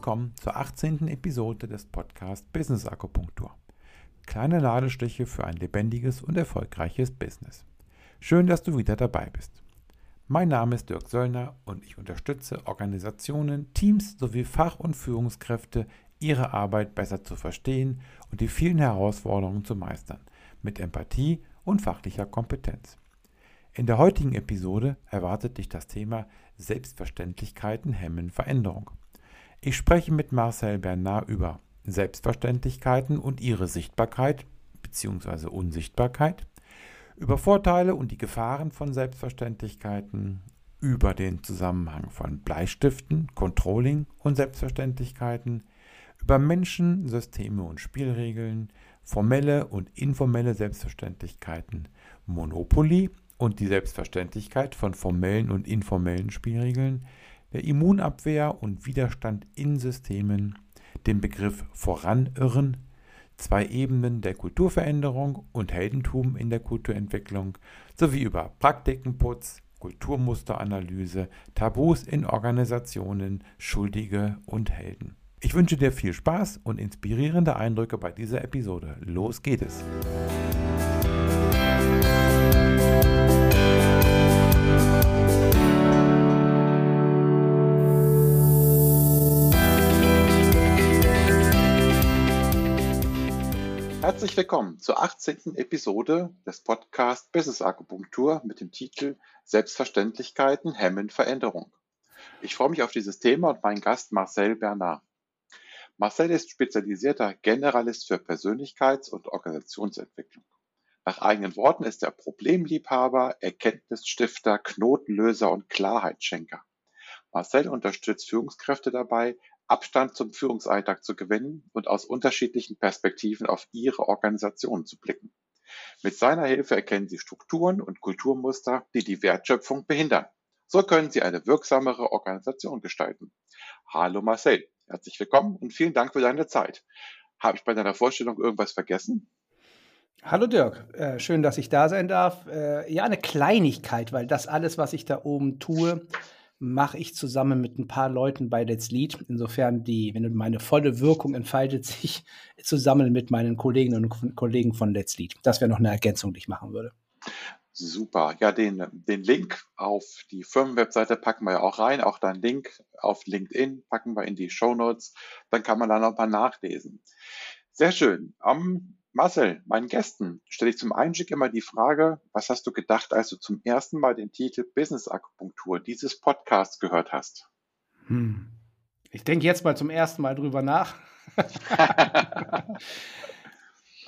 Willkommen zur 18. Episode des Podcasts Business Akupunktur. Kleine Nadelstiche für ein lebendiges und erfolgreiches Business. Schön, dass du wieder dabei bist. Mein Name ist Dirk Söllner und ich unterstütze Organisationen, Teams sowie Fach- und Führungskräfte, ihre Arbeit besser zu verstehen und die vielen Herausforderungen zu meistern, mit Empathie und fachlicher Kompetenz. In der heutigen Episode erwartet dich das Thema Selbstverständlichkeiten hemmen Veränderung. Ich spreche mit Marcel Bernard über Selbstverständlichkeiten und ihre Sichtbarkeit bzw. Unsichtbarkeit, über Vorteile und die Gefahren von Selbstverständlichkeiten, über den Zusammenhang von Bleistiften, Controlling und Selbstverständlichkeiten, über Menschen, Systeme und Spielregeln, formelle und informelle Selbstverständlichkeiten, Monopoly und die Selbstverständlichkeit von formellen und informellen Spielregeln, der Immunabwehr und Widerstand in Systemen, den Begriff Voranirren zwei Ebenen der Kulturveränderung und Heldentum in der Kulturentwicklung sowie über Praktikenputz, Kulturmusteranalyse, Tabus in Organisationen, Schuldige und Helden. Ich wünsche dir viel Spaß und inspirierende Eindrücke bei dieser Episode. Los geht es! Herzlich willkommen zur 18. Episode des Podcasts Business Akupunktur mit dem Titel Selbstverständlichkeiten hemmen Veränderung. Ich freue mich auf dieses Thema und meinen Gast Marcel Bernard. Marcel ist spezialisierter Generalist für Persönlichkeits- und Organisationsentwicklung. Nach eigenen Worten ist er Problemliebhaber, Erkenntnisstifter, Knotenlöser und Klarheitsschenker. Marcel unterstützt Führungskräfte dabei, Abstand zum Führungsalltag zu gewinnen und aus unterschiedlichen Perspektiven auf ihre Organisation zu blicken. Mit seiner Hilfe erkennen sie Strukturen und Kulturmuster, die die Wertschöpfung behindern. So können sie eine wirksamere Organisation gestalten. Hallo Marcel, herzlich willkommen und vielen Dank für deine Zeit. Habe ich bei deiner Vorstellung irgendwas vergessen? Hallo Dirk, äh, schön, dass ich da sein darf. Äh, ja, eine Kleinigkeit, weil das alles, was ich da oben tue, mache ich zusammen mit ein paar Leuten bei Let's Lead. Insofern die, wenn meine volle Wirkung entfaltet sich zusammen mit meinen Kolleginnen und Kollegen von Let's Lead. Das wäre noch eine Ergänzung, die ich machen würde. Super. Ja, den, den Link auf die Firmenwebseite packen wir ja auch rein. Auch deinen Link auf LinkedIn packen wir in die Show Notes. Dann kann man da noch mal nachlesen. Sehr schön. Um, Marcel, meinen Gästen stelle ich zum Einstieg immer die Frage, was hast du gedacht, als du zum ersten Mal den Titel Business Akupunktur dieses Podcasts gehört hast? Hm. Ich denke jetzt mal zum ersten Mal drüber nach.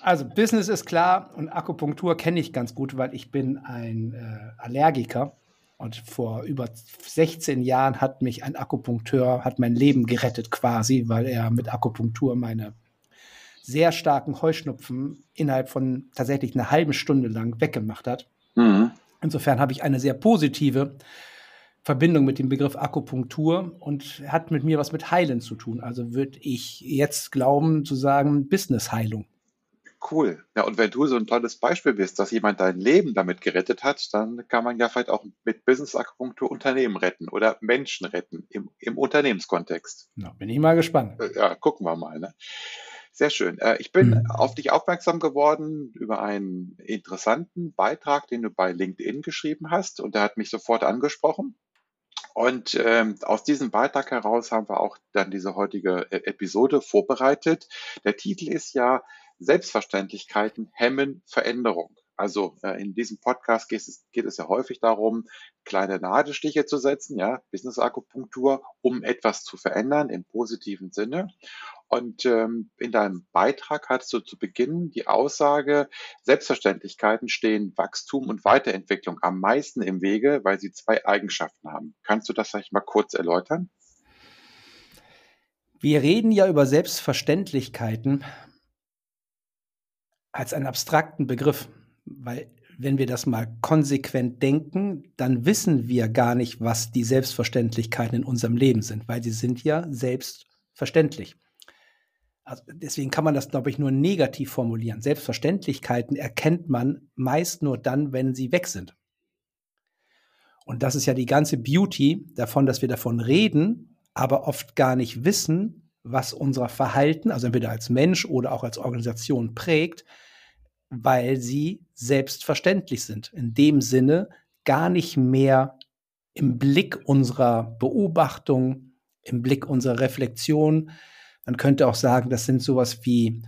also Business ist klar und Akupunktur kenne ich ganz gut, weil ich bin ein äh, Allergiker und vor über 16 Jahren hat mich ein Akupunkteur, hat mein Leben gerettet quasi, weil er mit Akupunktur meine sehr starken Heuschnupfen innerhalb von tatsächlich einer halben Stunde lang weggemacht hat. Mhm. Insofern habe ich eine sehr positive Verbindung mit dem Begriff Akupunktur und hat mit mir was mit Heilen zu tun. Also würde ich jetzt glauben zu sagen Business-Heilung. Cool. Ja, und wenn du so ein tolles Beispiel bist, dass jemand dein Leben damit gerettet hat, dann kann man ja vielleicht auch mit Business-Akupunktur Unternehmen retten oder Menschen retten im, im Unternehmenskontext. Na, bin ich mal gespannt. Ja, gucken wir mal. Ne? Sehr schön. Äh, ich bin mhm. auf dich aufmerksam geworden über einen interessanten Beitrag, den du bei LinkedIn geschrieben hast und der hat mich sofort angesprochen. Und ähm, aus diesem Beitrag heraus haben wir auch dann diese heutige e-, Episode vorbereitet. Der Titel ist ja Selbstverständlichkeiten hemmen Veränderung. Also äh, in diesem Podcast geht es, geht es ja häufig darum, kleine Nadelstiche zu setzen, ja, Business Akupunktur, um etwas zu verändern im positiven Sinne. Und ähm, in deinem Beitrag hattest du zu Beginn die Aussage, Selbstverständlichkeiten stehen Wachstum und Weiterentwicklung am meisten im Wege, weil sie zwei Eigenschaften haben. Kannst du das vielleicht mal kurz erläutern? Wir reden ja über Selbstverständlichkeiten als einen abstrakten Begriff, weil wenn wir das mal konsequent denken, dann wissen wir gar nicht, was die Selbstverständlichkeiten in unserem Leben sind, weil sie sind ja selbstverständlich. Also deswegen kann man das, glaube ich, nur negativ formulieren. Selbstverständlichkeiten erkennt man meist nur dann, wenn sie weg sind. Und das ist ja die ganze Beauty davon, dass wir davon reden, aber oft gar nicht wissen, was unser Verhalten, also entweder als Mensch oder auch als Organisation prägt, weil sie selbstverständlich sind. In dem Sinne gar nicht mehr im Blick unserer Beobachtung, im Blick unserer Reflexion. Man könnte auch sagen, das sind sowas wie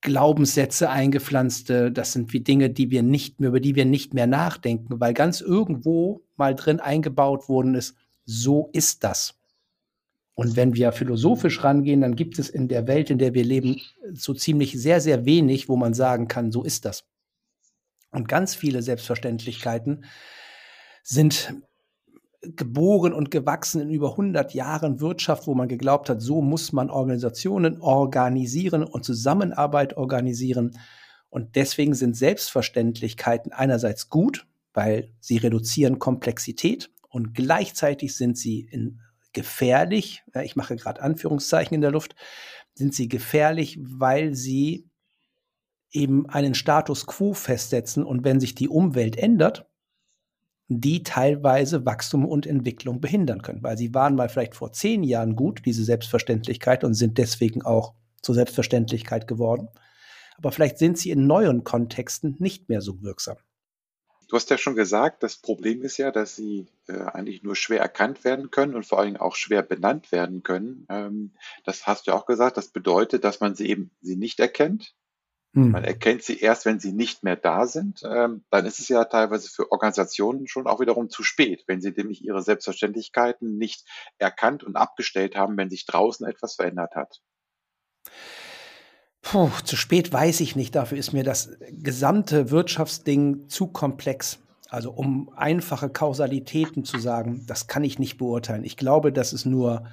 Glaubenssätze eingepflanzte, das sind wie Dinge, die wir nicht mehr, über die wir nicht mehr nachdenken, weil ganz irgendwo mal drin eingebaut worden ist, so ist das. Und wenn wir philosophisch rangehen, dann gibt es in der Welt, in der wir leben, so ziemlich sehr, sehr wenig, wo man sagen kann, so ist das. Und ganz viele Selbstverständlichkeiten sind geboren und gewachsen in über 100 Jahren Wirtschaft, wo man geglaubt hat, so muss man Organisationen organisieren und Zusammenarbeit organisieren. Und deswegen sind Selbstverständlichkeiten einerseits gut, weil sie reduzieren Komplexität und gleichzeitig sind sie gefährlich, ich mache gerade Anführungszeichen in der Luft, sind sie gefährlich, weil sie eben einen Status quo festsetzen und wenn sich die Umwelt ändert, die teilweise Wachstum und Entwicklung behindern können. Weil sie waren mal vielleicht vor zehn Jahren gut, diese Selbstverständlichkeit, und sind deswegen auch zur Selbstverständlichkeit geworden. Aber vielleicht sind sie in neuen Kontexten nicht mehr so wirksam. Du hast ja schon gesagt, das Problem ist ja, dass sie äh, eigentlich nur schwer erkannt werden können und vor allen Dingen auch schwer benannt werden können. Ähm, das hast du ja auch gesagt. Das bedeutet, dass man sie eben sie nicht erkennt hm. Man erkennt sie erst, wenn sie nicht mehr da sind. Ähm, dann ist es ja teilweise für Organisationen schon auch wiederum zu spät, wenn sie nämlich ihre Selbstverständlichkeiten nicht erkannt und abgestellt haben, wenn sich draußen etwas verändert hat. Puh, zu spät weiß ich nicht. Dafür ist mir das gesamte Wirtschaftsding zu komplex. Also um einfache Kausalitäten zu sagen, das kann ich nicht beurteilen. Ich glaube, dass es nur,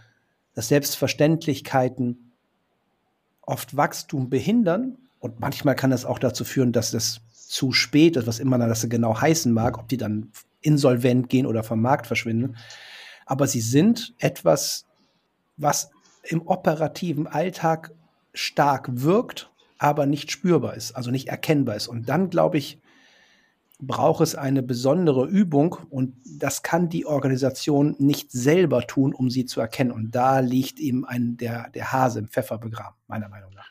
dass Selbstverständlichkeiten oft Wachstum behindern und manchmal kann das auch dazu führen, dass das zu spät ist, was immer das genau heißen mag, ob die dann insolvent gehen oder vom Markt verschwinden. Aber sie sind etwas, was im operativen Alltag stark wirkt, aber nicht spürbar ist, also nicht erkennbar ist. Und dann, glaube ich, braucht es eine besondere Übung und das kann die Organisation nicht selber tun, um sie zu erkennen. Und da liegt eben ein, der, der Hase im Pfeffer begraben, meiner Meinung nach.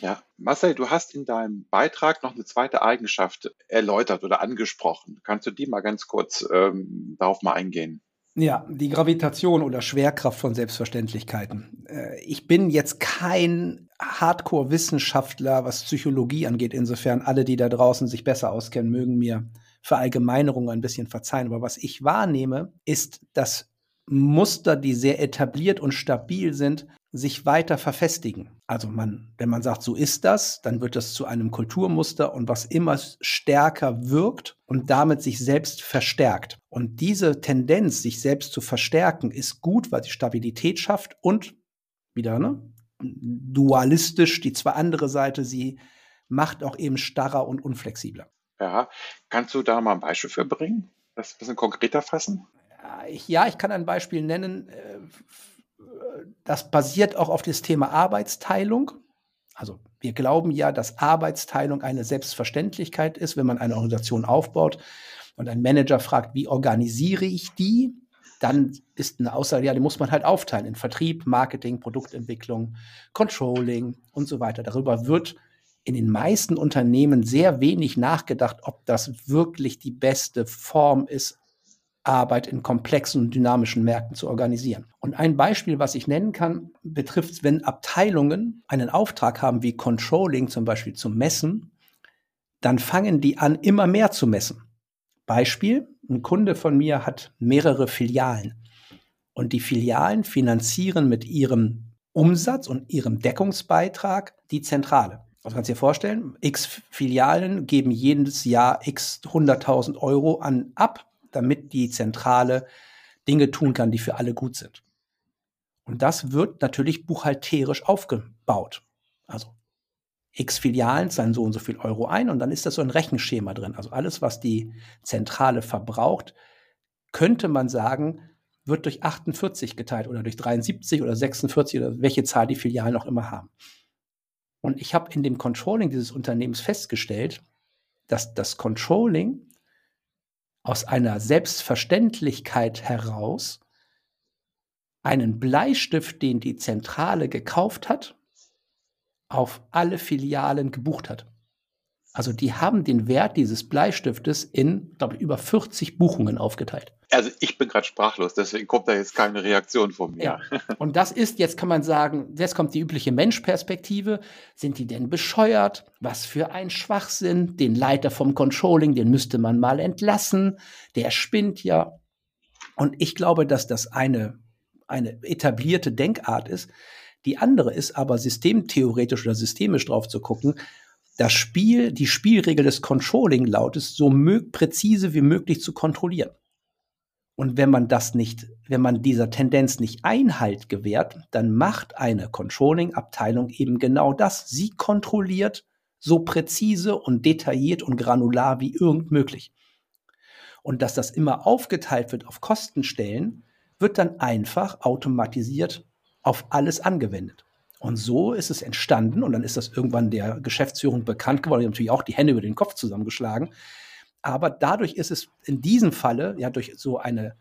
Ja, Marcel, du hast in deinem Beitrag noch eine zweite Eigenschaft erläutert oder angesprochen. Kannst du die mal ganz kurz ähm, darauf mal eingehen? Ja, die Gravitation oder Schwerkraft von Selbstverständlichkeiten. Äh, ich bin jetzt kein Hardcore-Wissenschaftler, was Psychologie angeht. Insofern alle, die da draußen sich besser auskennen, mögen mir Verallgemeinerungen ein bisschen verzeihen. Aber was ich wahrnehme, ist, dass Muster, die sehr etabliert und stabil sind, sich weiter verfestigen. Also man, wenn man sagt, so ist das, dann wird das zu einem Kulturmuster und was immer stärker wirkt und damit sich selbst verstärkt. Und diese Tendenz, sich selbst zu verstärken, ist gut, weil sie Stabilität schafft und wieder ne, dualistisch die zwar andere Seite, sie macht auch eben starrer und unflexibler. Ja, kannst du da mal ein Beispiel für bringen? Das ein bisschen konkreter fassen? Ja, ich kann ein Beispiel nennen äh, das basiert auch auf das Thema Arbeitsteilung. Also wir glauben ja, dass Arbeitsteilung eine Selbstverständlichkeit ist, wenn man eine Organisation aufbaut und ein Manager fragt, wie organisiere ich die? Dann ist eine Aussage, ja, die muss man halt aufteilen in Vertrieb, Marketing, Produktentwicklung, Controlling und so weiter. Darüber wird in den meisten Unternehmen sehr wenig nachgedacht, ob das wirklich die beste Form ist, Arbeit in komplexen und dynamischen Märkten zu organisieren. Und ein Beispiel, was ich nennen kann, betrifft, wenn Abteilungen einen Auftrag haben wie Controlling zum Beispiel zu messen, dann fangen die an, immer mehr zu messen. Beispiel, ein Kunde von mir hat mehrere Filialen und die Filialen finanzieren mit ihrem Umsatz und ihrem Deckungsbeitrag die Zentrale. Also kannst du dir vorstellen, x Filialen geben jedes Jahr x 100.000 Euro an ab damit die Zentrale Dinge tun kann, die für alle gut sind. Und das wird natürlich buchhalterisch aufgebaut. Also x Filialen zahlen so und so viel Euro ein und dann ist das so ein Rechenschema drin. Also alles, was die Zentrale verbraucht, könnte man sagen, wird durch 48 geteilt oder durch 73 oder 46 oder welche Zahl die Filialen auch immer haben. Und ich habe in dem Controlling dieses Unternehmens festgestellt, dass das Controlling aus einer Selbstverständlichkeit heraus einen Bleistift, den die Zentrale gekauft hat, auf alle Filialen gebucht hat. Also die haben den Wert dieses Bleistiftes in, glaube ich, über 40 Buchungen aufgeteilt. Also ich bin gerade sprachlos, deswegen kommt da jetzt keine Reaktion von mir. Ja. Und das ist, jetzt kann man sagen, jetzt kommt die übliche Menschperspektive. Sind die denn bescheuert? Was für ein Schwachsinn. Den Leiter vom Controlling, den müsste man mal entlassen. Der spinnt ja. Und ich glaube, dass das eine, eine etablierte Denkart ist. Die andere ist aber systemtheoretisch oder systemisch drauf zu gucken. Das Spiel, die Spielregel des Controlling lautet, so präzise wie möglich zu kontrollieren. Und wenn man das nicht, wenn man dieser Tendenz nicht Einhalt gewährt, dann macht eine Controlling-Abteilung eben genau das. Sie kontrolliert so präzise und detailliert und granular wie irgend möglich. Und dass das immer aufgeteilt wird auf Kostenstellen, wird dann einfach automatisiert auf alles angewendet. Und so ist es entstanden und dann ist das irgendwann der Geschäftsführung bekannt geworden, die haben natürlich auch die Hände über den Kopf zusammengeschlagen, aber dadurch ist es in diesem Falle, ja, durch so eine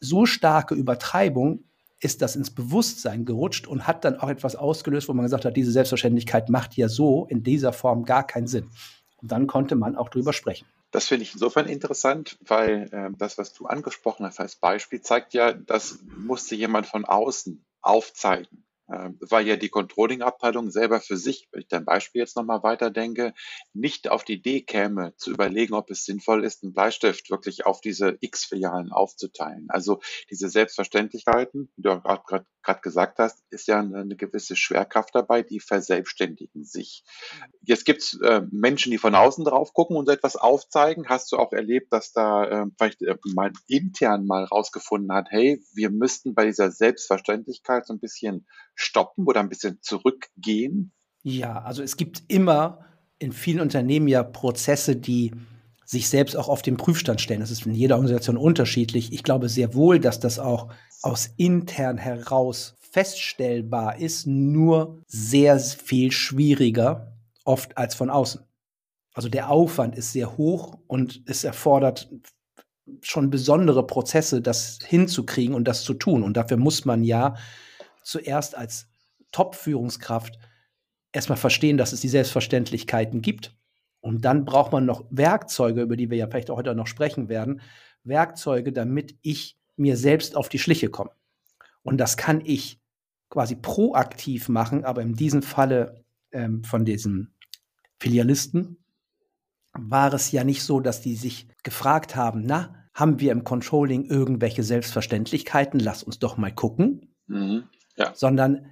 so starke Übertreibung, ist das ins Bewusstsein gerutscht und hat dann auch etwas ausgelöst, wo man gesagt hat, diese Selbstverständlichkeit macht ja so in dieser Form gar keinen Sinn. Und dann konnte man auch drüber sprechen. Das finde ich insofern interessant, weil äh, das, was du angesprochen hast als Beispiel, zeigt ja, das musste jemand von außen aufzeigen. Ähm, weil ja die Controlling-Abteilung selber für sich, wenn ich dein Beispiel jetzt nochmal weiterdenke, nicht auf die Idee käme, zu überlegen, ob es sinnvoll ist, einen Bleistift wirklich auf diese X-Filialen aufzuteilen. Also diese Selbstverständlichkeiten, wie du gerade gesagt hast, ist ja eine, gewisse Schwerkraft dabei, die verselbstständigen sich. Jetzt gibt es äh, Menschen, die von außen drauf gucken und so etwas aufzeigen. Hast du auch erlebt, dass da äh, vielleicht äh, mal intern mal rausgefunden hat, hey, wir müssten bei dieser Selbstverständlichkeit so ein bisschen stoppen oder ein bisschen zurückgehen? Ja, also es gibt immer in vielen Unternehmen ja Prozesse, die sich selbst auch auf den Prüfstand stellen. Das ist in jeder Organisation unterschiedlich. Ich glaube sehr wohl, dass das auch aus intern heraus feststellbar ist, nur sehr viel schwieriger oft als von außen. Also der Aufwand ist sehr hoch und es erfordert schon besondere Prozesse, das hinzukriegen und das zu tun. Und dafür muss man ja zuerst als Top-Führungskraft erstmal verstehen, dass es die Selbstverständlichkeiten gibt. Und dann braucht man noch Werkzeuge, über die wir ja vielleicht auch heute noch sprechen werden. Werkzeuge, damit ich mir selbst auf die Schliche komme. Und das kann ich quasi proaktiv machen, aber in diesem Falle ähm, von diesen Filialisten war es ja nicht so, dass die sich gefragt haben, na, haben wir im Controlling irgendwelche Selbstverständlichkeiten? Lass uns doch mal gucken. Mhm. Ja. Sondern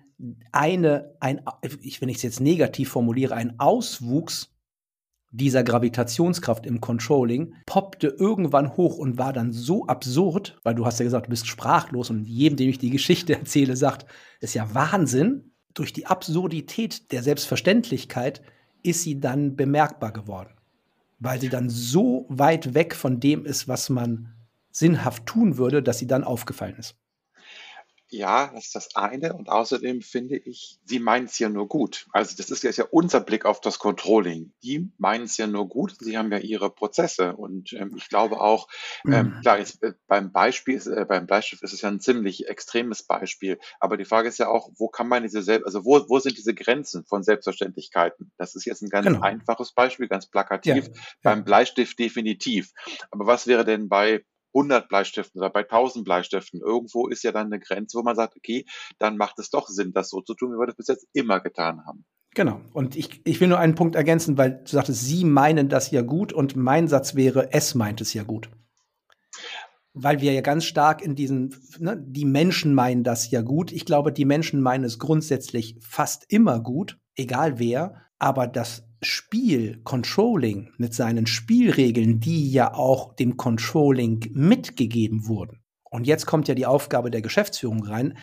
eine, ein, ich, wenn ich es jetzt negativ formuliere, ein Auswuchs dieser Gravitationskraft im Controlling poppte irgendwann hoch und war dann so absurd, weil du hast ja gesagt, du bist sprachlos und jedem, dem ich die Geschichte erzähle, sagt, ist ja Wahnsinn. Durch die Absurdität der Selbstverständlichkeit ist sie dann bemerkbar geworden, weil sie dann so weit weg von dem ist, was man sinnhaft tun würde, dass sie dann aufgefallen ist. Ja, das ist das eine. Und außerdem finde ich, sie meinen es ja nur gut. Also das ist jetzt ja unser Blick auf das Controlling. Die meinen es ja nur gut. Sie haben ja ihre Prozesse. Und ähm, ich glaube auch, ähm, mhm. klar, jetzt, äh, beim Beispiel, ist, äh, beim Bleistift ist es ja ein ziemlich extremes Beispiel. Aber die Frage ist ja auch, wo kann man diese selbst, also wo, wo sind diese Grenzen von Selbstverständlichkeiten? Das ist jetzt ein ganz genau. einfaches Beispiel, ganz plakativ. Ja, beim ja. Bleistift definitiv. Aber was wäre denn bei 100 Bleistiften oder bei 1000 Bleistiften. Irgendwo ist ja dann eine Grenze, wo man sagt, okay, dann macht es doch Sinn, das so zu tun, wie wir das bis jetzt immer getan haben. Genau. Und ich, ich will nur einen Punkt ergänzen, weil du sagtest, Sie meinen das ja gut und mein Satz wäre, es meint es ja gut. Weil wir ja ganz stark in diesen, ne, die Menschen meinen das ja gut. Ich glaube, die Menschen meinen es grundsätzlich fast immer gut, egal wer. Aber das Spiel, Controlling mit seinen Spielregeln, die ja auch dem Controlling mitgegeben wurden. Und jetzt kommt ja die Aufgabe der Geschäftsführung rein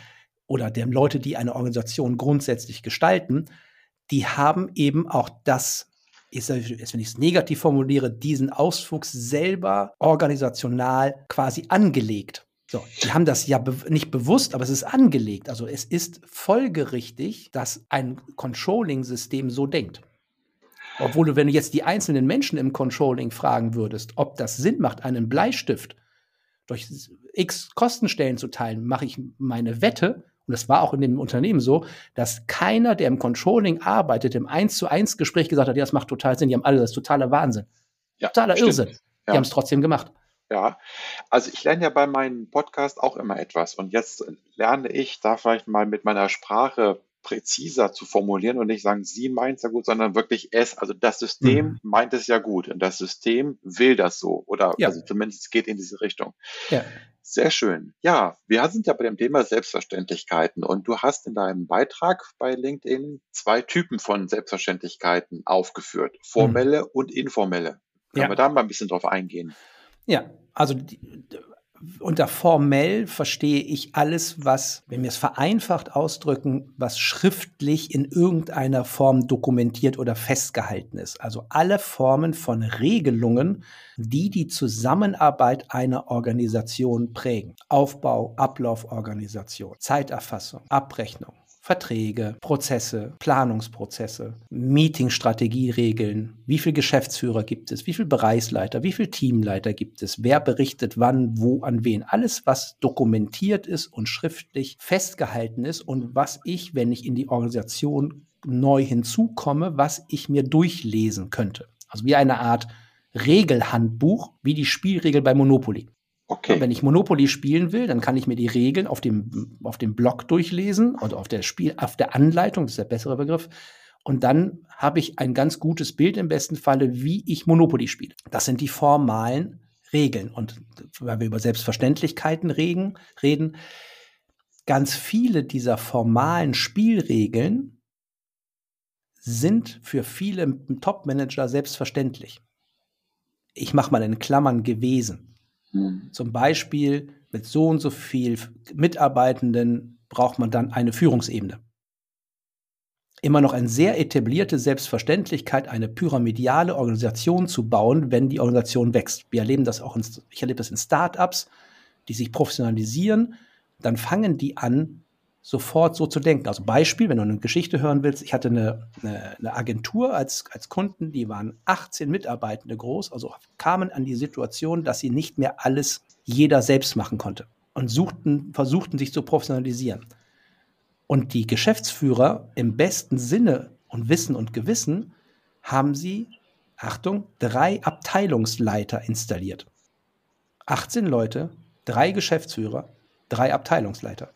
oder der Leute, die eine Organisation grundsätzlich gestalten, die haben eben auch das, ist, wenn ich es negativ formuliere, diesen Auswuchs selber organisational quasi angelegt. So, die haben das ja be nicht bewusst, aber es ist angelegt. Also es ist folgerichtig, dass ein Controlling-System so denkt. Obwohl du, wenn du jetzt die einzelnen Menschen im Controlling fragen würdest, ob das Sinn macht, einen Bleistift durch x Kostenstellen zu teilen, mache ich meine Wette, und das war auch in dem Unternehmen so, dass keiner, der im Controlling arbeitet, im 1 zu 1 Gespräch gesagt hat, ja, das macht total Sinn, die haben alle das totaler Wahnsinn. Ja, totaler stimmt. Irrsinn. Die ja. haben es trotzdem gemacht. Ja, also ich lerne ja bei meinem Podcast auch immer etwas und jetzt lerne ich da vielleicht mal mit meiner Sprache präziser zu formulieren und nicht sagen, sie meint es ja gut, sondern wirklich es. Also das System mhm. meint es ja gut und das System will das so oder ja. also zumindest geht in diese Richtung. Ja. Sehr schön. Ja, wir sind ja bei dem Thema Selbstverständlichkeiten und du hast in deinem Beitrag bei LinkedIn zwei Typen von Selbstverständlichkeiten aufgeführt, formelle mhm. und informelle. Können ja. wir da mal ein bisschen drauf eingehen? Ja, also unter formell verstehe ich alles, was, wenn wir es vereinfacht ausdrücken, was schriftlich in irgendeiner Form dokumentiert oder festgehalten ist. Also alle Formen von Regelungen, die die Zusammenarbeit einer Organisation prägen. Aufbau, Ablauforganisation, Zeiterfassung, Abrechnung, Verträge, Prozesse, Planungsprozesse, Meetingstrategieregeln, wie viele Geschäftsführer gibt es, wie viele Bereichsleiter, wie viele Teamleiter gibt es, wer berichtet wann, wo, an wen. Alles, was dokumentiert ist und schriftlich festgehalten ist und was ich, wenn ich in die Organisation neu hinzukomme, was ich mir durchlesen könnte. Also wie eine Art Regelhandbuch, wie die Spielregel bei Monopoly. Okay. Wenn ich Monopoly spielen will, dann kann ich mir die Regeln auf dem, auf dem Block durchlesen oder auf der Spiel, auf der Anleitung, das ist der bessere Begriff. Und dann habe ich ein ganz gutes Bild im besten Falle, wie ich Monopoly spiele. Das sind die formalen Regeln. Und weil wir über Selbstverständlichkeiten reden, reden ganz viele dieser formalen Spielregeln sind für viele Top-Manager selbstverständlich. Ich mache mal in Klammern gewesen. Mhm. Zum Beispiel mit so und so viel Mitarbeitenden braucht man dann eine Führungsebene. Immer noch eine sehr etablierte Selbstverständlichkeit, eine pyramidale Organisation zu bauen, wenn die Organisation wächst. Wir erleben das auch, in, ich erlebe das in Startups, die sich professionalisieren, dann fangen die an, sofort so zu denken. Also Beispiel, wenn du eine Geschichte hören willst, ich hatte eine, eine, eine, Agentur als, als Kunden, die waren 18 Mitarbeitende groß, also kamen an die Situation, dass sie nicht mehr alles jeder selbst machen konnte und suchten, versuchten sich zu professionalisieren. Und die Geschäftsführer im besten Sinne und Wissen und Gewissen haben sie, Achtung, drei Abteilungsleiter installiert. 18 Leute, drei Geschäftsführer, drei Abteilungsleiter.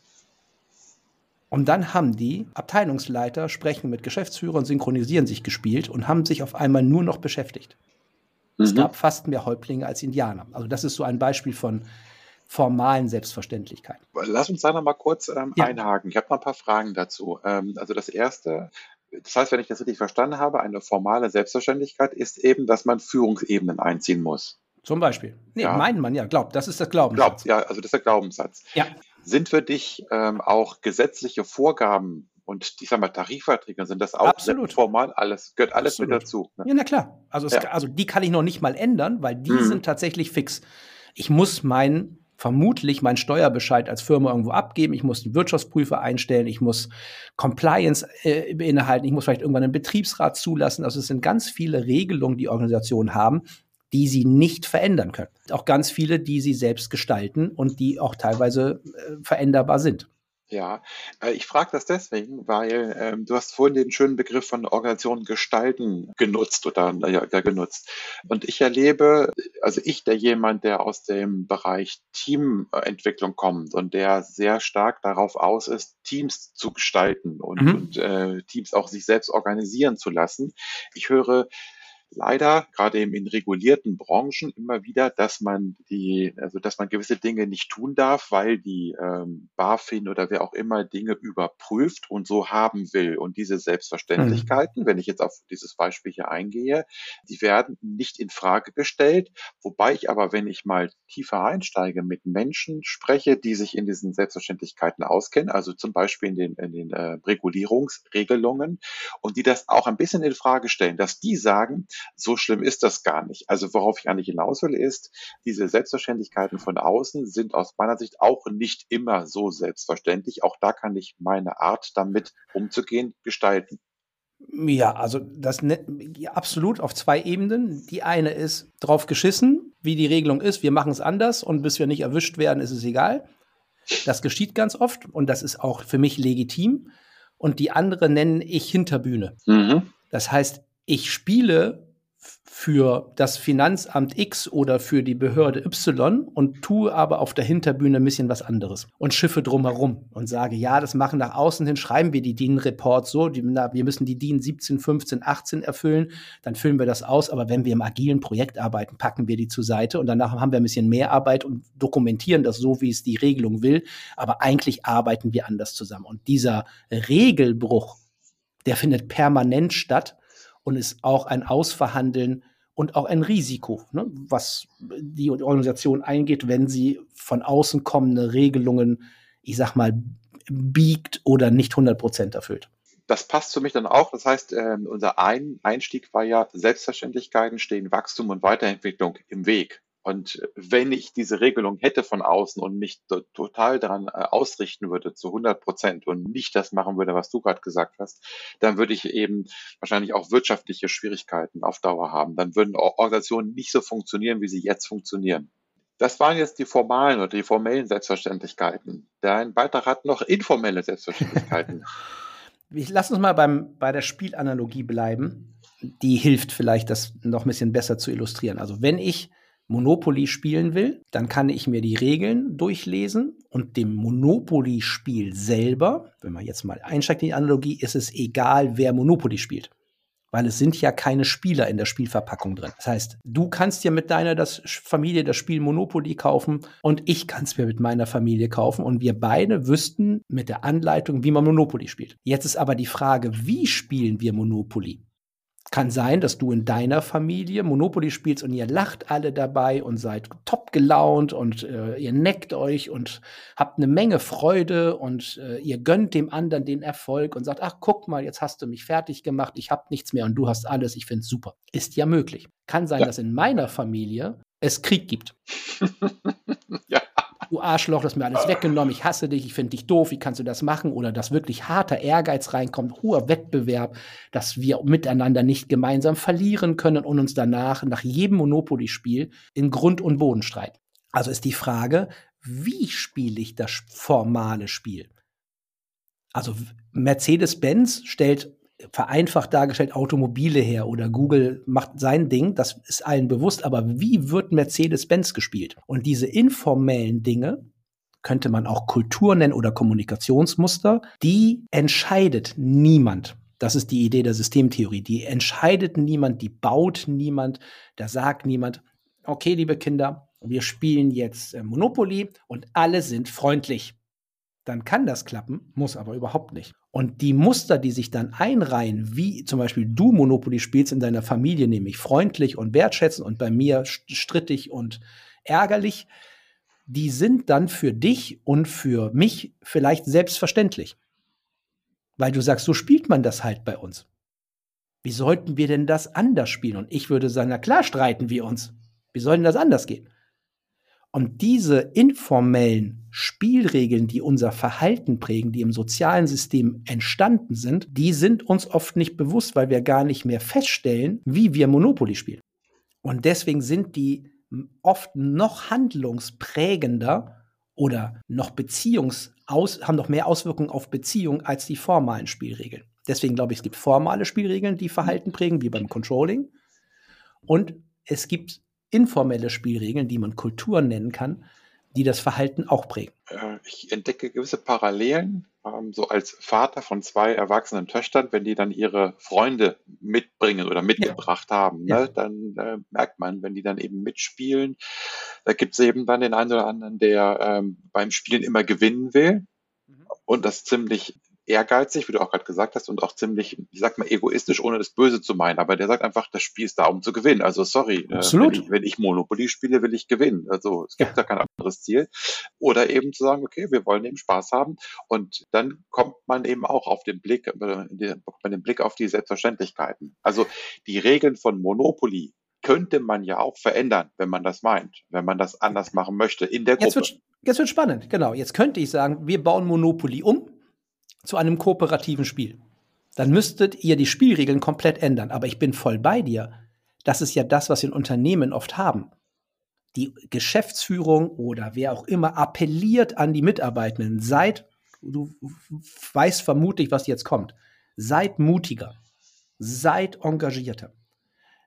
Und dann haben die Abteilungsleiter sprechen mit Geschäftsführern, synchronisieren sich gespielt und haben sich auf einmal nur noch beschäftigt. Mhm. Es gab fast mehr Häuptlinge als Indianer. Also das ist so ein Beispiel von formalen Selbstverständlichkeiten. Lass uns da noch mal kurz ähm, ja. einhaken. Ich habe noch ein paar Fragen dazu. Ähm, also das erste, das heißt, wenn ich das richtig verstanden habe, eine formale Selbstverständlichkeit ist eben, dass man Führungsebenen einziehen muss. Zum Beispiel. Nee, ja. meint man ja, glaubt. Das ist der Glaubenssatz. Glaubt, ja, also das ist der Glaubenssatz. Ja. Sind für dich ähm, auch gesetzliche Vorgaben und ich sag mal Tarifverträge, sind das auch Absolut. formal alles, gehört alles Absolut. mit dazu? Ne? Ja, na klar. Also, es, ja. also die kann ich noch nicht mal ändern, weil die mhm. sind tatsächlich fix. Ich muss meinen vermutlich meinen Steuerbescheid als Firma irgendwo abgeben, ich muss einen Wirtschaftsprüfer einstellen, ich muss Compliance äh, beinhalten, ich muss vielleicht irgendwann einen Betriebsrat zulassen. Also es sind ganz viele Regelungen, die Organisationen haben, die sie nicht verändern können. Auch ganz viele, die sie selbst gestalten und die auch teilweise äh, veränderbar sind. Ja, äh, ich frage das deswegen, weil ähm, du hast vorhin den schönen Begriff von Organisationen gestalten genutzt oder ja, genutzt. Und ich erlebe, also ich, der jemand, der aus dem Bereich Teamentwicklung kommt und der sehr stark darauf aus ist, Teams zu gestalten und, mhm. und äh, Teams auch sich selbst organisieren zu lassen. Ich höre leider gerade eben in regulierten Branchen immer wieder, dass man die, also dass man gewisse Dinge nicht tun darf, weil die ähm, BaFin oder wer auch immer Dinge überprüft und so haben will. Und diese Selbstverständlichkeiten, mhm. wenn ich jetzt auf dieses Beispiel hier eingehe, die werden nicht in Frage gestellt. Wobei ich aber, wenn ich mal tiefer einsteige, mit Menschen spreche, die sich in diesen Selbstverständlichkeiten auskennen, also zum Beispiel in den, in den äh, Regulierungsregelungen und die das auch ein bisschen in Frage stellen, dass die sagen, so schlimm ist das gar nicht. Also worauf ich eigentlich hinaus will, ist, diese Selbstverständlichkeiten von außen sind aus meiner Sicht auch nicht immer so selbstverständlich. Auch da kann ich meine Art, damit umzugehen, gestalten. Ja, also das ne, absolut auf zwei Ebenen. Die eine ist drauf geschissen, wie die Regelung ist, wir machen es anders und bis wir nicht erwischt werden, ist es egal. Das geschieht ganz oft und das ist auch für mich legitim. Und die andere nenne ich Hinterbühne. Mhm. Das heißt, ich spiele für das Finanzamt X oder für die Behörde Y und tue aber auf der Hinterbühne ein bisschen was anderes und schiffe drumherum und sage, ja, das machen nach außen hin, schreiben wir die DIN-Reports so, die, na, wir müssen die DIN 17, 15, 18 erfüllen, dann füllen wir das aus, aber wenn wir im agilen Projekt arbeiten, packen wir die zur Seite und danach haben wir ein bisschen mehr Arbeit und dokumentieren das so, wie es die Regelung will, aber eigentlich arbeiten wir anders zusammen. Und dieser Regelbruch, der findet permanent statt und ist auch ein Ausverhandeln und auch ein Risiko, ne, was die Organisation eingeht, wenn sie von außen kommende Regelungen, ich sag mal, biegt oder nicht 100 Prozent erfüllt. Das passt für mich dann auch. Das heißt, äh, unser ein Einstieg war ja, Selbstverständlichkeiten stehen Wachstum und Weiterentwicklung im Weg. Und wenn ich diese Regelung hätte von außen und mich total daran äh, ausrichten würde, zu 100 Prozent und nicht das machen würde, was du gerade gesagt hast, dann würde ich eben wahrscheinlich auch wirtschaftliche Schwierigkeiten auf Dauer haben. Dann würden Organisationen nicht so funktionieren, wie sie jetzt funktionieren. Das waren jetzt die formalen oder die formellen Selbstverständlichkeiten. Dein Beitrag hat noch informelle Selbstverständlichkeiten. Ich lass uns mal beim, bei der Spielanalogie bleiben. Die hilft vielleicht, das noch ein bisschen besser zu illustrieren. Also wenn ich Monopoly spielen will, dann kann ich mir die Regeln durchlesen und dem Monopoly-Spiel selber, wenn man jetzt mal einsteigt in die Analogie, ist es egal, wer Monopoly spielt. Weil es sind ja keine Spieler in der Spielverpackung drin. Das heißt, du kannst dir mit deiner das Familie das Spiel Monopoly kaufen und ich kann es mir mit meiner Familie kaufen und wir beide wüssten mit der Anleitung, wie man Monopoly spielt. Jetzt ist aber die Frage, wie spielen wir Monopoly? Kann sein, dass du in deiner Familie Monopoly spielst und ihr lacht alle dabei und seid top gelaunt und äh, ihr neckt euch und habt eine Menge Freude und äh, ihr gönnt dem anderen den Erfolg und sagt, ach guck mal, jetzt hast du mich fertig gemacht, ich hab nichts mehr und du hast alles, ich find's super. Ist ja möglich. Kann sein, ja. dass in meiner Familie es Krieg gibt. ja du Arschloch, das mir alles weggenommen, ich hasse dich, ich finde dich doof, wie kannst du das machen? Oder dass wirklich harter Ehrgeiz reinkommt, hoher Wettbewerb, dass wir miteinander nicht gemeinsam verlieren können und uns danach nach jedem Monopoly-Spiel in Grund und Boden streiten. Also ist die Frage, wie spiele ich das formale Spiel? Also Mercedes-Benz stellt vereinfacht dargestellt Automobile her oder Google macht sein Ding, das ist allen bewusst, aber wie wird Mercedes-Benz gespielt? Und diese informellen Dinge, könnte man auch Kultur nennen oder Kommunikationsmuster, die entscheidet niemand. Das ist die Idee der Systemtheorie. Die entscheidet niemand, die baut niemand, da sagt niemand, okay, liebe Kinder, wir spielen jetzt äh, Monopoly und alle sind freundlich dann kann das klappen, muss aber überhaupt nicht. Und die Muster, die sich dann einreihen, wie zum Beispiel du Monopoly spielst in deiner Familie, nämlich freundlich und wertschätzend und bei mir strittig und ärgerlich, die sind dann für dich und für mich vielleicht selbstverständlich. Weil du sagst, so spielt man das halt bei uns. Wie sollten wir denn das anders spielen? Und ich würde sagen, na klar streiten wir uns. Wie soll denn das anders gehen? Und diese informellen Spielregeln, die unser Verhalten prägen, die im sozialen System entstanden sind, die sind uns oft nicht bewusst, weil wir gar nicht mehr feststellen, wie wir Monopoly spielen. Und deswegen sind die oft noch handlungsprägender oder noch Beziehungs haben noch mehr Auswirkungen auf Beziehungen als die formalen Spielregeln. Deswegen glaube ich, es gibt formale Spielregeln, die Verhalten prägen, wie beim Controlling. Und es gibt informelle Spielregeln, die man Kultur nennen kann, die das Verhalten auch prägen. Äh, ich entdecke gewisse Parallelen, ähm, so als Vater von zwei erwachsenen Töchtern, wenn die dann ihre Freunde mitbringen oder mitgebracht ja. haben, ne, ja. dann äh, merkt man, wenn die dann eben mitspielen, da gibt es eben dann den einen oder anderen, der ähm, beim Spielen immer gewinnen will mhm. und das ziemlich ehrgeizig, wie du auch gerade gesagt hast, und auch ziemlich, ich sag mal, egoistisch, ohne das Böse zu meinen. Aber der sagt einfach, das Spiel ist da, um zu gewinnen. Also sorry, äh, wenn, ich, wenn, ich, Monopoly spiele, will ich gewinnen. Also es gibt ja. da kein anderes Ziel. Oder eben zu sagen, okay, wir wollen eben Spaß haben. Und dann kommt man eben auch auf den Blick, äh, den, den Blick auf die Selbstverständlichkeiten. Also die Regeln von Monopoly könnte man ja auch verändern, wenn man das meint, wenn man das anders machen möchte in der Gruppe. Jetzt wird, jetzt wird spannend, genau. Jetzt könnte ich sagen, wir bauen Monopoly um zu einem kooperativen Spiel. dann müsstet ihr die Spielregeln komplett ändern. Aber ich bin voll bei dir. Das ist ja das, was wir in Unternehmen oft haben. Die Geschäftsführung oder wer auch immer appelliert an die Mitarbeitenden, seid, du weißt vermutlich, was jetzt kommt, seid mutiger, seid engagierter,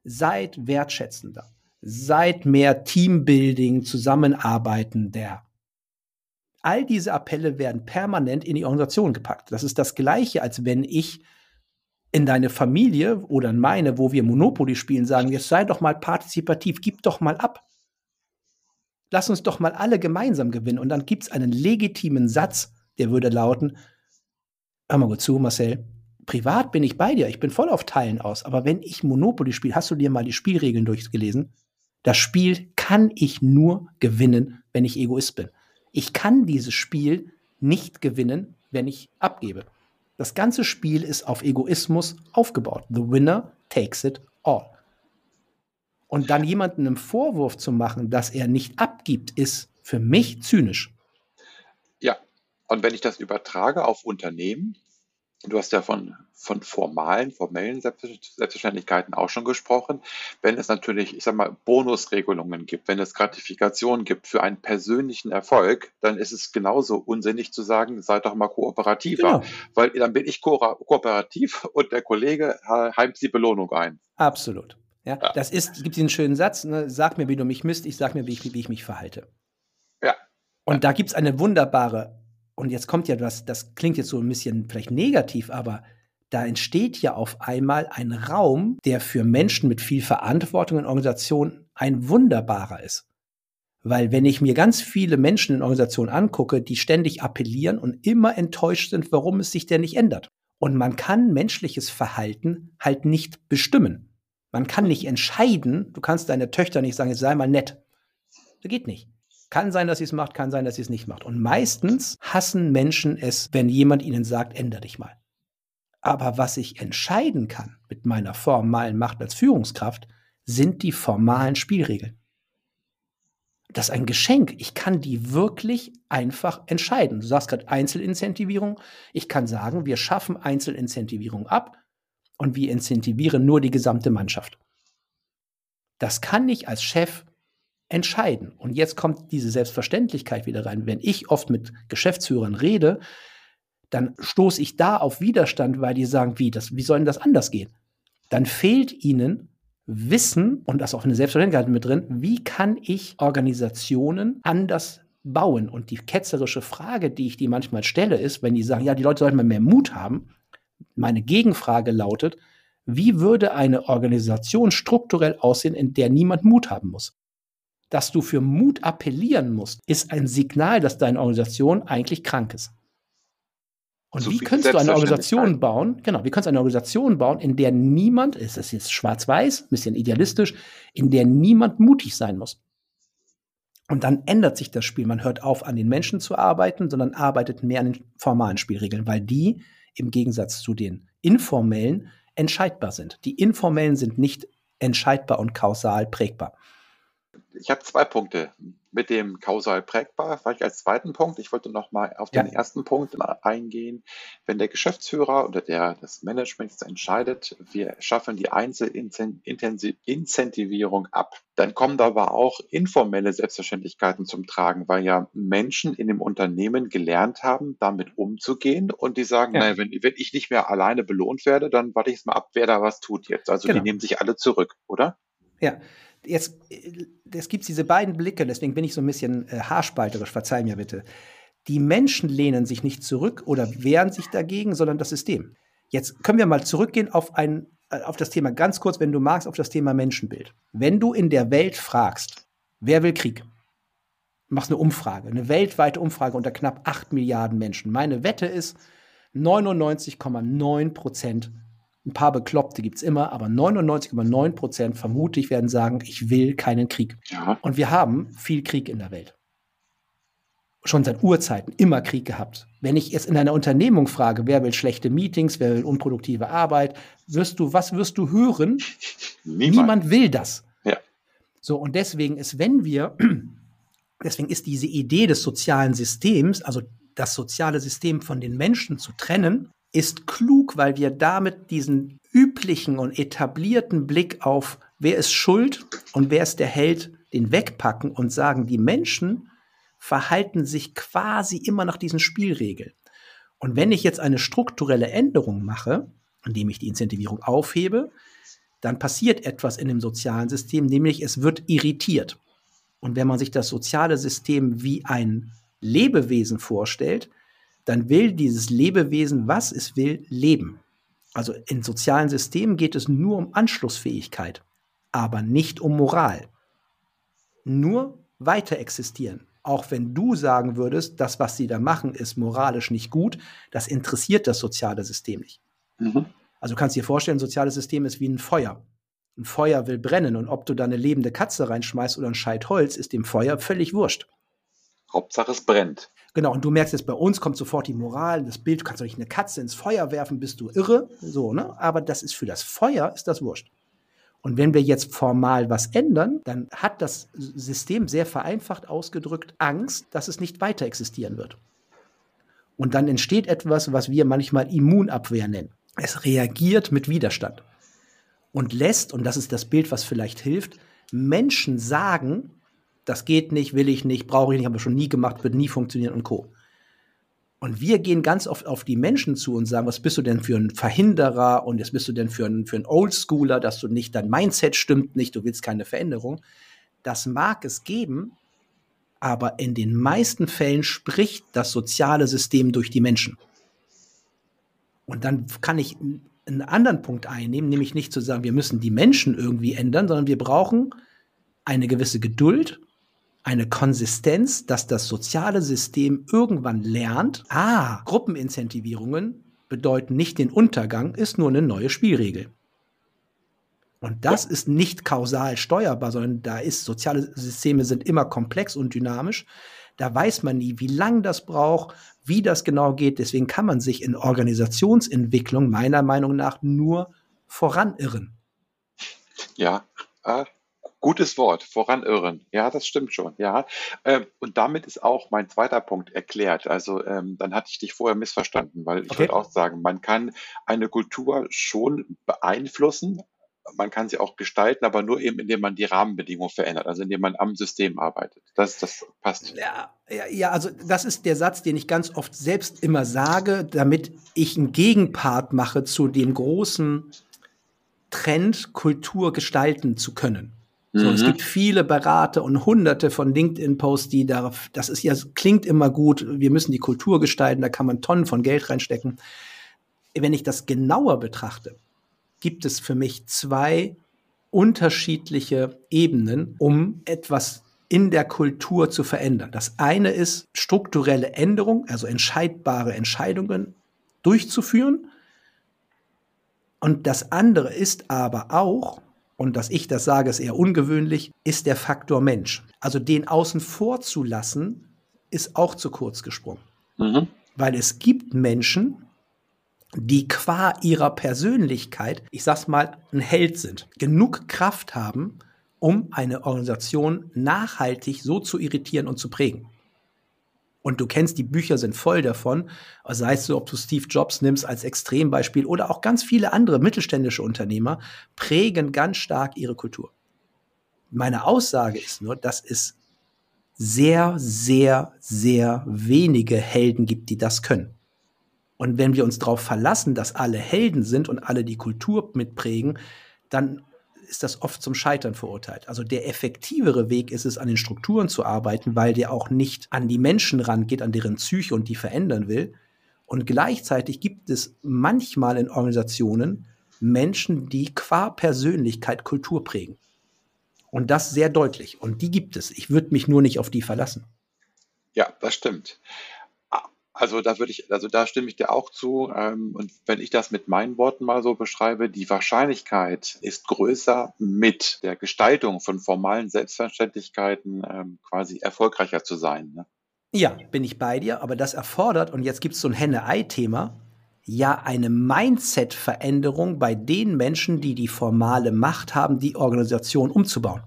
seid wertschätzender, seid mehr Teambuilding, Zusammenarbeiten der. All diese Appelle werden permanent in die Organisation gepackt. Das ist das Gleiche, als wenn ich in deine Familie oder in meine, wo wir Monopoly spielen, sagen, jetzt sei doch mal partizipativ, gib doch mal ab. Lass uns doch mal alle gemeinsam gewinnen. Und dann gibt es einen legitimen Satz, der würde lauten, hör mal gut zu, Marcel, privat bin ich bei dir, ich bin voll auf Teilen aus, aber wenn ich Monopoly spiele, hast du dir mal die Spielregeln durchgelesen? Das Spiel kann ich nur gewinnen, wenn ich Egoist bin. Ich kann dieses Spiel nicht gewinnen, wenn ich abgebe. Das ganze Spiel ist auf Egoismus aufgebaut. The winner takes it all. Und dann jemanden einen Vorwurf zu machen, dass er nicht abgibt, ist für mich zynisch. Ja, und wenn ich das übertrage auf Unternehmen, Du hast ja von, von formalen, formellen Selbstverständlichkeiten auch schon gesprochen. Wenn es natürlich, ich sag mal, Bonusregelungen gibt, wenn es Gratifikationen gibt für einen persönlichen Erfolg, dann ist es genauso unsinnig zu sagen, seid doch mal kooperativer, genau. weil dann bin ich ko kooperativ und der Kollege heimt die Belohnung ein. Absolut. Ja, ja. das ist, gibt diesen schönen Satz, ne, sag mir, wie du mich misst, ich sag mir, wie ich, wie ich mich verhalte. Ja. Und da gibt es eine wunderbare und jetzt kommt ja das, das klingt jetzt so ein bisschen vielleicht negativ, aber da entsteht ja auf einmal ein Raum, der für Menschen mit viel Verantwortung in Organisationen ein wunderbarer ist. Weil wenn ich mir ganz viele Menschen in Organisationen angucke, die ständig appellieren und immer enttäuscht sind, warum es sich denn nicht ändert. Und man kann menschliches Verhalten halt nicht bestimmen. Man kann nicht entscheiden, du kannst deine Töchter nicht sagen, sei mal nett. Das geht nicht. Kann sein, dass sie es macht, kann sein, dass sie es nicht macht. Und meistens hassen Menschen es, wenn jemand ihnen sagt, ändere dich mal. Aber was ich entscheiden kann mit meiner formalen Macht als Führungskraft, sind die formalen Spielregeln. Das ist ein Geschenk. Ich kann die wirklich einfach entscheiden. Du sagst gerade Einzelincentivierung. Ich kann sagen, wir schaffen Einzelincentivierung ab und wir incentivieren nur die gesamte Mannschaft. Das kann ich als Chef entscheiden. Und jetzt kommt diese Selbstverständlichkeit wieder rein. Wenn ich oft mit Geschäftsführern rede, dann stoße ich da auf Widerstand, weil die sagen, wie, das, wie soll denn das anders gehen? Dann fehlt ihnen Wissen und das auch eine Selbstverständlichkeit mit drin, wie kann ich Organisationen anders bauen? Und die ketzerische Frage, die ich die manchmal stelle, ist, wenn die sagen, ja, die Leute sollten mal mehr Mut haben, meine Gegenfrage lautet, wie würde eine Organisation strukturell aussehen, in der niemand Mut haben muss? Dass du für Mut appellieren musst, ist ein Signal, dass deine Organisation eigentlich krank ist. Und so wie könntest du eine Organisation bauen? Genau, wie kannst du eine Organisation bauen, in der niemand, ist das jetzt schwarz-weiß, ein bisschen idealistisch, in der niemand mutig sein muss? Und dann ändert sich das Spiel. Man hört auf, an den Menschen zu arbeiten, sondern arbeitet mehr an den formalen Spielregeln, weil die im Gegensatz zu den informellen entscheidbar sind. Die informellen sind nicht entscheidbar und kausal prägbar ich habe zwei Punkte. Mit dem kausal prägbar vielleicht als zweiten Punkt. Ich wollte noch mal auf den ja. ersten Punkt eingehen. Wenn der Geschäftsführer oder der das Management entscheidet, wir schaffen die Einzelincentivierung ab, dann kommen da aber auch informelle Selbstverständlichkeiten zum Tragen, weil ja Menschen in dem Unternehmen gelernt haben, damit umzugehen und die sagen, ja. naja, wenn, wenn ich nicht mehr alleine belohnt werde, dann warte ich es mal ab, wer da was tut jetzt. Also genau. die nehmen sich alle zurück, oder? Ja, jetzt, äh, es gibt diese beiden Blicke, deswegen bin ich so ein bisschen äh, haarspalterisch, verzeih mir bitte. Die Menschen lehnen sich nicht zurück oder wehren sich dagegen, sondern das System. Jetzt können wir mal zurückgehen auf, ein, äh, auf das Thema, ganz kurz, wenn du magst, auf das Thema Menschenbild. Wenn du in der Welt fragst, wer will Krieg? Machst eine Umfrage, eine weltweite Umfrage unter knapp 8 Milliarden Menschen. Meine Wette ist, 99,9 Prozent ein paar Bekloppte gibt es immer, aber 99,9 Prozent vermutlich werden sagen, ich will keinen Krieg. Ja. Und wir haben viel Krieg in der Welt. Schon seit Urzeiten immer Krieg gehabt. Wenn ich jetzt in einer Unternehmung frage, wer will schlechte Meetings, wer will unproduktive Arbeit, wirst du, was wirst du hören? Niemand, Niemand will das. Ja. So, und deswegen ist, wenn wir, deswegen ist diese Idee des sozialen Systems, also das soziale System von den Menschen zu trennen, ist klug, weil wir damit diesen üblichen und etablierten Blick auf, wer ist schuld und wer ist der Held, den wegpacken und sagen, die Menschen verhalten sich quasi immer nach diesen Spielregeln. Und wenn ich jetzt eine strukturelle Änderung mache, indem ich die Incentivierung aufhebe, dann passiert etwas in dem sozialen System, nämlich es wird irritiert. Und wenn man sich das soziale System wie ein Lebewesen vorstellt, dann will dieses Lebewesen, was es will, leben. Also in sozialen Systemen geht es nur um Anschlussfähigkeit, aber nicht um Moral. Nur weiter existieren. Auch wenn du sagen würdest, das, was sie da machen, ist moralisch nicht gut, das interessiert das soziale System nicht. Mhm. Also du kannst dir vorstellen, ein soziales System ist wie ein Feuer. Ein Feuer will brennen und ob du da eine lebende Katze reinschmeißt oder ein Scheit Holz, ist dem Feuer völlig wurscht. Hauptsache es brennt. Genau, und du merkst jetzt, bei uns kommt sofort die Moral, das Bild, du kannst doch nicht eine Katze ins Feuer werfen, bist du irre, so, ne? Aber das ist für das Feuer, ist das wurscht. Und wenn wir jetzt formal was ändern, dann hat das System sehr vereinfacht ausgedrückt Angst, dass es nicht weiter existieren wird. Und dann entsteht etwas, was wir manchmal Immunabwehr nennen. Es reagiert mit Widerstand und lässt, und das ist das Bild, was vielleicht hilft, Menschen sagen, das geht nicht, will ich nicht, brauche ich nicht, haben wir schon nie gemacht, wird nie funktionieren und Co. Und wir gehen ganz oft auf die Menschen zu und sagen, was bist du denn für ein Verhinderer und jetzt bist du denn für ein, für ein Oldschooler, dass du nicht, dein Mindset stimmt nicht, du willst keine Veränderung. Das mag es geben, aber in den meisten Fällen spricht das soziale System durch die Menschen. Und dann kann ich einen anderen Punkt einnehmen, nämlich nicht zu sagen, wir müssen die Menschen irgendwie ändern, sondern wir brauchen eine gewisse Geduld eine Konsistenz, dass das soziale System irgendwann lernt, ah, Gruppenincentivierungen bedeuten nicht den Untergang, ist nur eine neue Spielregel. Und das ja. ist nicht kausal steuerbar, sondern da ist, soziale Systeme sind immer komplex und dynamisch. Da weiß man nie, wie lang das braucht, wie das genau geht. Deswegen kann man sich in Organisationsentwicklung meiner Meinung nach nur voranirren. Ja, äh, Gutes Wort, voranirren. Ja, das stimmt schon. Ja, ähm, und damit ist auch mein zweiter Punkt erklärt. Also ähm, dann hatte ich dich vorher missverstanden, weil ich okay. würde auch sagen, man kann eine Kultur schon beeinflussen, man kann sie auch gestalten, aber nur eben, indem man die Rahmenbedingungen verändert, also indem man am System arbeitet. Das, das passt. Ja, ja, ja, also das ist der Satz, den ich ganz oft selbst immer sage, damit ich einen Gegenpart mache zu dem großen Trend, Kultur gestalten zu können. So, mhm. Es gibt viele Berater und hunderte von LinkedIn-Posts, die darauf, das ist ja, klingt immer gut, wir müssen die Kultur gestalten, da kann man Tonnen von Geld reinstecken. Wenn ich das genauer betrachte, gibt es für mich zwei unterschiedliche Ebenen, um etwas in der Kultur zu verändern. Das eine ist strukturelle Änderung, also entscheidbare Entscheidungen durchzuführen. Und das andere ist aber auch und dass ich das sage, ist eher ungewöhnlich, ist der Faktor Mensch. Also den außen vor zu lassen, ist auch zu kurz gesprungen. Mhm. Weil es gibt Menschen, die qua ihrer Persönlichkeit, ich sag's mal, ein Held sind, genug Kraft haben, um eine Organisation nachhaltig so zu irritieren und zu prägen. Und du kennst, die Bücher sind voll davon. Sei es so, ob du Steve Jobs nimmst als Extrembeispiel oder auch ganz viele andere mittelständische Unternehmer prägen ganz stark ihre Kultur. Meine Aussage ist nur, dass es sehr, sehr, sehr wenige Helden gibt, die das können. Und wenn wir uns darauf verlassen, dass alle Helden sind und alle die Kultur mitprägen, dann ist das oft zum Scheitern verurteilt. Also der effektivere Weg ist es, an den Strukturen zu arbeiten, weil der auch nicht an die Menschen rangeht, an deren Psyche und die verändern will. Und gleichzeitig gibt es manchmal in Organisationen Menschen, die qua Persönlichkeit Kultur prägen. Und das sehr deutlich. Und die gibt es. Ich würde mich nur nicht auf die verlassen. Ja, das stimmt. Also da würde ich, also da stimme ich dir auch zu. Ähm, und wenn ich das mit meinen Worten mal so beschreibe, die Wahrscheinlichkeit ist größer, mit der Gestaltung von formalen Selbstverständlichkeiten ähm, quasi erfolgreicher zu sein. Ne? Ja, bin ich bei dir, aber das erfordert, und jetzt gibt es so ein Henne-Ei-Thema, ja eine Mindset-Veränderung bei den Menschen, die die formale Macht haben, die Organisation umzubauen.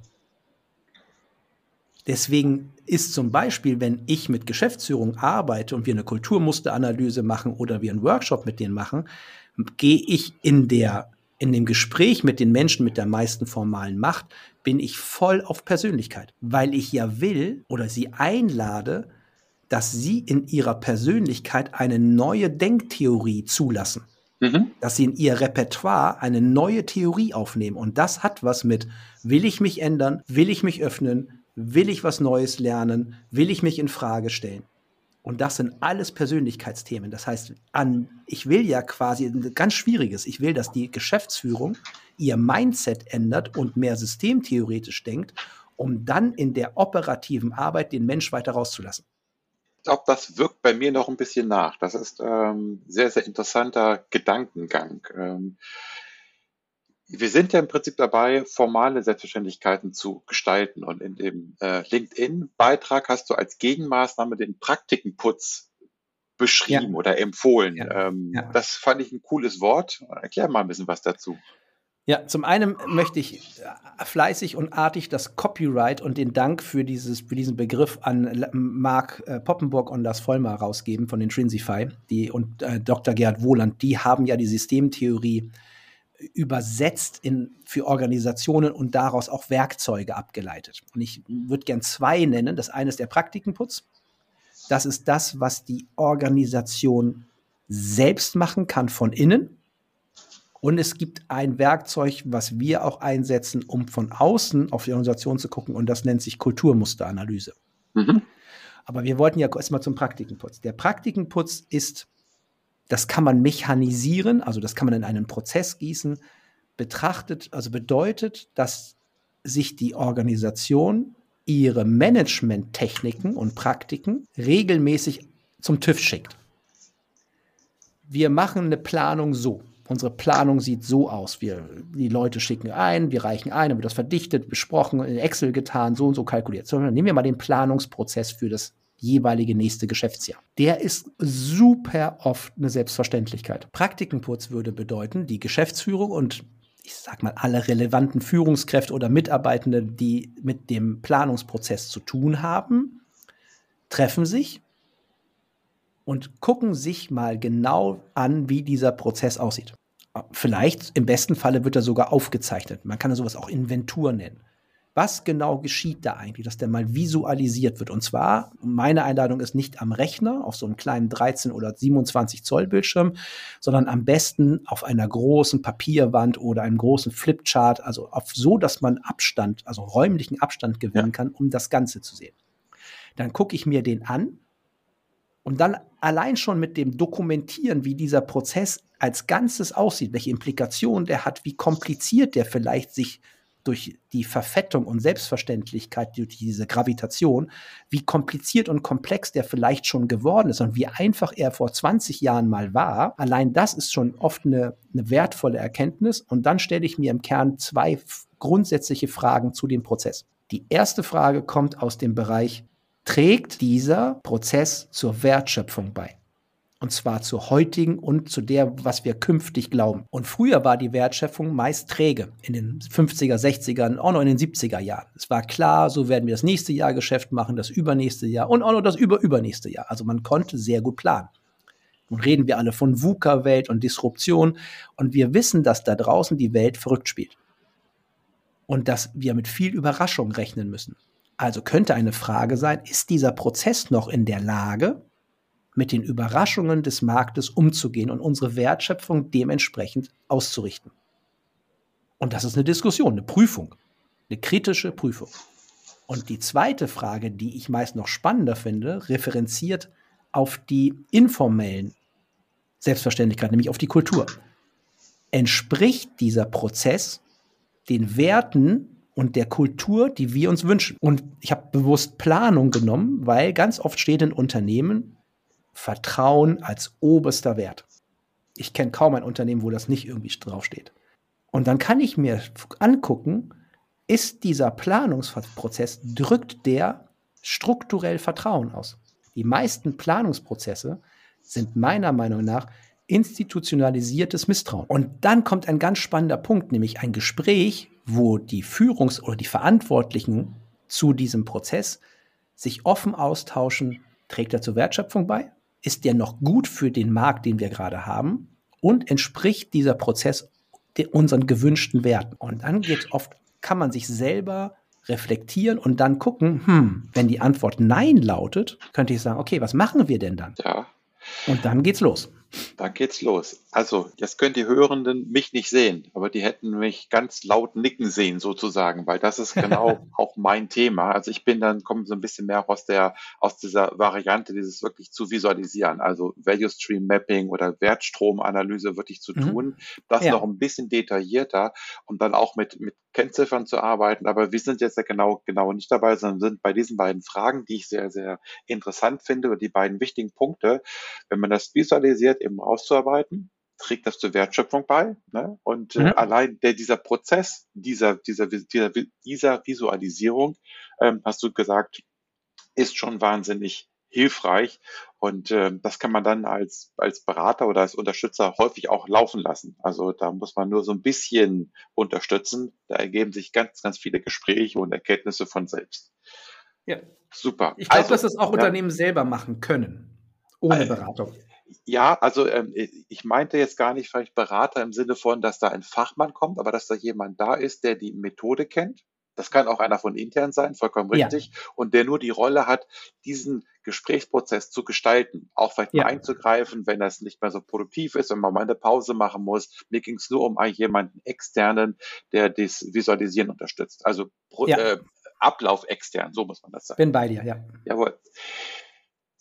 Deswegen ist zum Beispiel, wenn ich mit Geschäftsführung arbeite und wir eine Kulturmusteranalyse machen oder wir einen Workshop mit denen machen, gehe ich in der in dem Gespräch mit den Menschen mit der meisten formalen Macht bin ich voll auf Persönlichkeit, weil ich ja will oder sie einlade, dass sie in ihrer Persönlichkeit eine neue Denktheorie zulassen. Mhm. Dass sie in ihr Repertoire eine neue Theorie aufnehmen. Und das hat was mit, will ich mich ändern, will ich mich öffnen, will ich was Neues lernen, will ich mich in Frage stellen. Und das sind alles Persönlichkeitsthemen. Das heißt, an, ich will ja quasi ganz schwieriges. Ich will, dass die Geschäftsführung ihr Mindset ändert und mehr systemtheoretisch denkt, um dann in der operativen Arbeit den Mensch weiter rauszulassen. Ich glaube, das wirkt bei mir noch ein bisschen nach. Das ist ähm, sehr, sehr interessanter Gedankengang. Ähm, wir sind ja im Prinzip dabei, formale Selbstverständlichkeiten zu gestalten. Und in dem äh, LinkedIn-Beitrag hast du als Gegenmaßnahme den Praktikenputz beschrieben ja. oder empfohlen. Ja. Ähm, ja. Das fand ich ein cooles Wort. Erklär mal ein bisschen was dazu. Ja, zum einen möchte ich fleißig und artig das Copyright und den Dank für, dieses, für diesen Begriff an Marc äh, Poppenburg und Lars Vollmer rausgeben von Intrinsify die, und äh, Dr. Gerhard Wohland. Die haben ja die Systemtheorie übersetzt in, für Organisationen und daraus auch Werkzeuge abgeleitet. Und ich würde gern zwei nennen. Das eine ist der Praktikenputz. Das ist das, was die Organisation selbst machen kann von innen. Und es gibt ein Werkzeug, was wir auch einsetzen, um von außen auf die Organisation zu gucken. Und das nennt sich Kulturmusteranalyse. Mhm. Aber wir wollten ja erstmal zum Praktikenputz. Der Praktikenputz ist das kann man mechanisieren, also das kann man in einen Prozess gießen, betrachtet, also bedeutet, dass sich die Organisation ihre Management-Techniken und Praktiken regelmäßig zum TÜV schickt. Wir machen eine Planung so. Unsere Planung sieht so aus. Wir, die Leute schicken ein, wir reichen ein, dann wird das verdichtet, besprochen, in Excel getan, so und so kalkuliert. So, nehmen wir mal den Planungsprozess für das jeweilige nächste Geschäftsjahr. Der ist super oft eine Selbstverständlichkeit. Praktikenputz würde bedeuten, die Geschäftsführung und ich sag mal, alle relevanten Führungskräfte oder Mitarbeitende, die mit dem Planungsprozess zu tun haben, treffen sich und gucken sich mal genau an, wie dieser Prozess aussieht. Vielleicht, im besten Falle wird er sogar aufgezeichnet. Man kann sowas auch Inventur nennen was genau geschieht da eigentlich, dass der mal visualisiert wird. Und zwar, meine Einladung ist nicht am Rechner auf so einem kleinen 13 oder 27 Zoll Bildschirm, sondern am besten auf einer großen Papierwand oder einem großen Flipchart, also auf so, dass man Abstand, also räumlichen Abstand gewinnen kann, um das Ganze zu sehen. Dann gucke ich mir den an und dann allein schon mit dem Dokumentieren, wie dieser Prozess als Ganzes aussieht, welche Implikationen der hat, wie kompliziert der vielleicht sich durch die Verfettung und Selbstverständlichkeit, durch diese Gravitation, wie kompliziert und komplex der vielleicht schon geworden ist und wie einfach er vor 20 Jahren mal war. Allein das ist schon oft eine, eine wertvolle Erkenntnis. Und dann stelle ich mir im Kern zwei grundsätzliche Fragen zu dem Prozess. Die erste Frage kommt aus dem Bereich, trägt dieser Prozess zur Wertschöpfung bei? Und zwar zur heutigen und zu der, was wir künftig glauben. Und früher war die Wertschöpfung meist träge. In den 50er, 60er, auch noch in den 70er Jahren. Es war klar, so werden wir das nächste Jahr Geschäft machen, das übernächste Jahr und auch noch das überübernächste Jahr. Also man konnte sehr gut planen. Nun reden wir alle von VUCA-Welt und Disruption. Und wir wissen, dass da draußen die Welt verrückt spielt. Und dass wir mit viel Überraschung rechnen müssen. Also könnte eine Frage sein, ist dieser Prozess noch in der Lage, mit den Überraschungen des Marktes umzugehen und unsere Wertschöpfung dementsprechend auszurichten. Und das ist eine Diskussion, eine Prüfung, eine kritische Prüfung. Und die zweite Frage, die ich meist noch spannender finde, referenziert auf die informellen Selbstverständlichkeiten, nämlich auf die Kultur. Entspricht dieser Prozess den Werten und der Kultur, die wir uns wünschen? Und ich habe bewusst Planung genommen, weil ganz oft steht in Unternehmen, Vertrauen als oberster Wert. Ich kenne kaum ein Unternehmen, wo das nicht irgendwie draufsteht. Und dann kann ich mir angucken, ist dieser Planungsprozess, drückt der strukturell Vertrauen aus? Die meisten Planungsprozesse sind meiner Meinung nach institutionalisiertes Misstrauen. Und dann kommt ein ganz spannender Punkt, nämlich ein Gespräch, wo die Führungs- oder die Verantwortlichen zu diesem Prozess sich offen austauschen, trägt er zur Wertschöpfung bei? Ist der noch gut für den Markt, den wir gerade haben? Und entspricht dieser Prozess unseren gewünschten Werten? Und dann geht oft, kann man sich selber reflektieren und dann gucken, hm, wenn die Antwort Nein lautet, könnte ich sagen, okay, was machen wir denn dann? Ja. Und dann geht's los. Dann geht's los. Also, jetzt können die Hörenden mich nicht sehen, aber die hätten mich ganz laut nicken sehen sozusagen, weil das ist genau auch mein Thema. Also ich bin dann, komme so ein bisschen mehr aus der, aus dieser Variante, dieses wirklich zu visualisieren, also Value Stream Mapping oder Wertstromanalyse wirklich zu mhm. tun. Das ja. noch ein bisschen detaillierter und dann auch mit, mit Kennziffern zu arbeiten. Aber wir sind jetzt ja genau, genau nicht dabei, sondern sind bei diesen beiden Fragen, die ich sehr, sehr interessant finde und die beiden wichtigen Punkte. Wenn man das visualisiert, eben auszuarbeiten, trägt das zur Wertschöpfung bei. Ne? Und äh, mhm. allein der, dieser Prozess dieser, dieser, dieser, dieser Visualisierung, ähm, hast du gesagt, ist schon wahnsinnig hilfreich. Und äh, das kann man dann als, als Berater oder als Unterstützer häufig auch laufen lassen. Also da muss man nur so ein bisschen unterstützen. Da ergeben sich ganz, ganz viele Gespräche und Erkenntnisse von selbst. Ja. Super. Ich glaube, also, dass das auch ja. Unternehmen selber machen können, ohne äh, Beratung. Ja, also ähm, ich meinte jetzt gar nicht vielleicht Berater im Sinne von, dass da ein Fachmann kommt, aber dass da jemand da ist, der die Methode kennt, das kann auch einer von intern sein, vollkommen richtig. Ja. Und der nur die Rolle hat, diesen Gesprächsprozess zu gestalten, auch vielleicht ja. mal einzugreifen, wenn das nicht mehr so produktiv ist, wenn man mal eine Pause machen muss. Mir ging es nur um jemanden externen, der das Visualisieren unterstützt. Also ja. äh, Ablauf extern, so muss man das sagen. Bin bei dir, ja. Jawohl.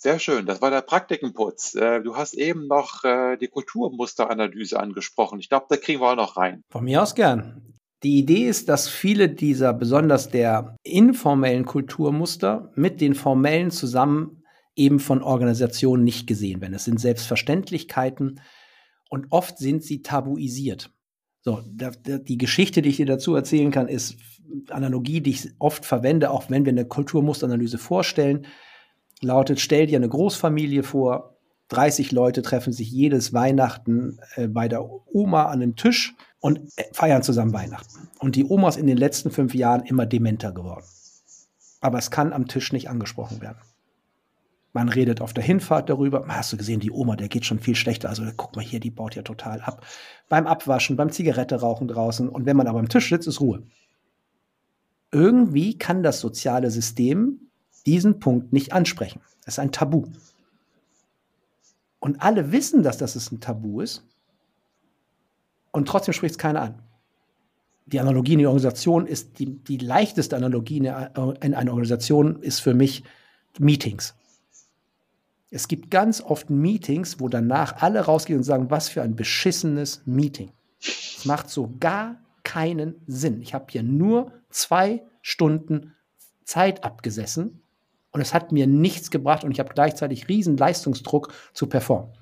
Sehr schön, das war der Praktikenputz. Äh, du hast eben noch äh, die Kulturmusteranalyse angesprochen. Ich glaube, da kriegen wir auch noch rein. Von mir aus gern. Die Idee ist, dass viele dieser, besonders der informellen Kulturmuster mit den formellen zusammen eben von Organisationen nicht gesehen werden. Es sind Selbstverständlichkeiten und oft sind sie tabuisiert. So, die Geschichte, die ich dir dazu erzählen kann, ist Analogie, die ich oft verwende, auch wenn wir eine Kulturmusteranalyse vorstellen, lautet, stell dir eine Großfamilie vor, 30 Leute treffen sich jedes Weihnachten äh, bei der Oma an einem Tisch und feiern zusammen Weihnachten. Und die Oma ist in den letzten fünf Jahren immer dementer geworden. Aber es kann am Tisch nicht angesprochen werden. Man redet auf der Hinfahrt darüber. Hast du gesehen, die Oma, der geht schon viel schlechter. Also guck mal hier, die baut ja total ab. Beim Abwaschen, beim Zigarette rauchen draußen. Und wenn man aber am Tisch sitzt, ist Ruhe. Irgendwie kann das soziale System diesen Punkt nicht ansprechen. Das ist ein Tabu. Und alle wissen, dass das ein Tabu ist und trotzdem spricht es keiner an. Die Analogie in die Organisation ist die, die leichteste Analogie in, einer Organisation ist für mich Meetings. Es gibt ganz oft Meetings, wo danach alle rausgehen und sagen, was für ein beschissenes Meeting. Es macht so gar keinen Sinn. Ich habe hier nur zwei Stunden Zeit abgesessen und es hat mir nichts gebracht und ich habe gleichzeitig riesen Leistungsdruck zu performen.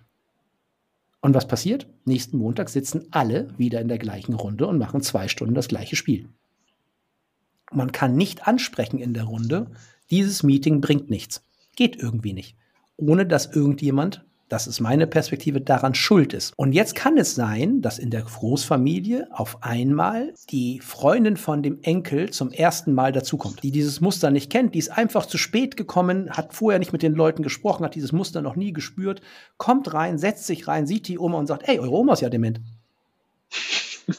Und was passiert? Nächsten Montag sitzen alle wieder in der gleichen Runde und machen zwei Stunden das gleiche Spiel. Man kann nicht ansprechen in der Runde, dieses Meeting bringt nichts. Geht irgendwie nicht. Ohne dass irgendjemand das ist meine Perspektive, daran schuld ist. Und jetzt kann es sein, dass in der Großfamilie auf einmal die Freundin von dem Enkel zum ersten Mal dazukommt, die dieses Muster nicht kennt, die ist einfach zu spät gekommen, hat vorher nicht mit den Leuten gesprochen, hat dieses Muster noch nie gespürt, kommt rein, setzt sich rein, sieht die Oma und sagt, ey, eure Oma ist ja dement.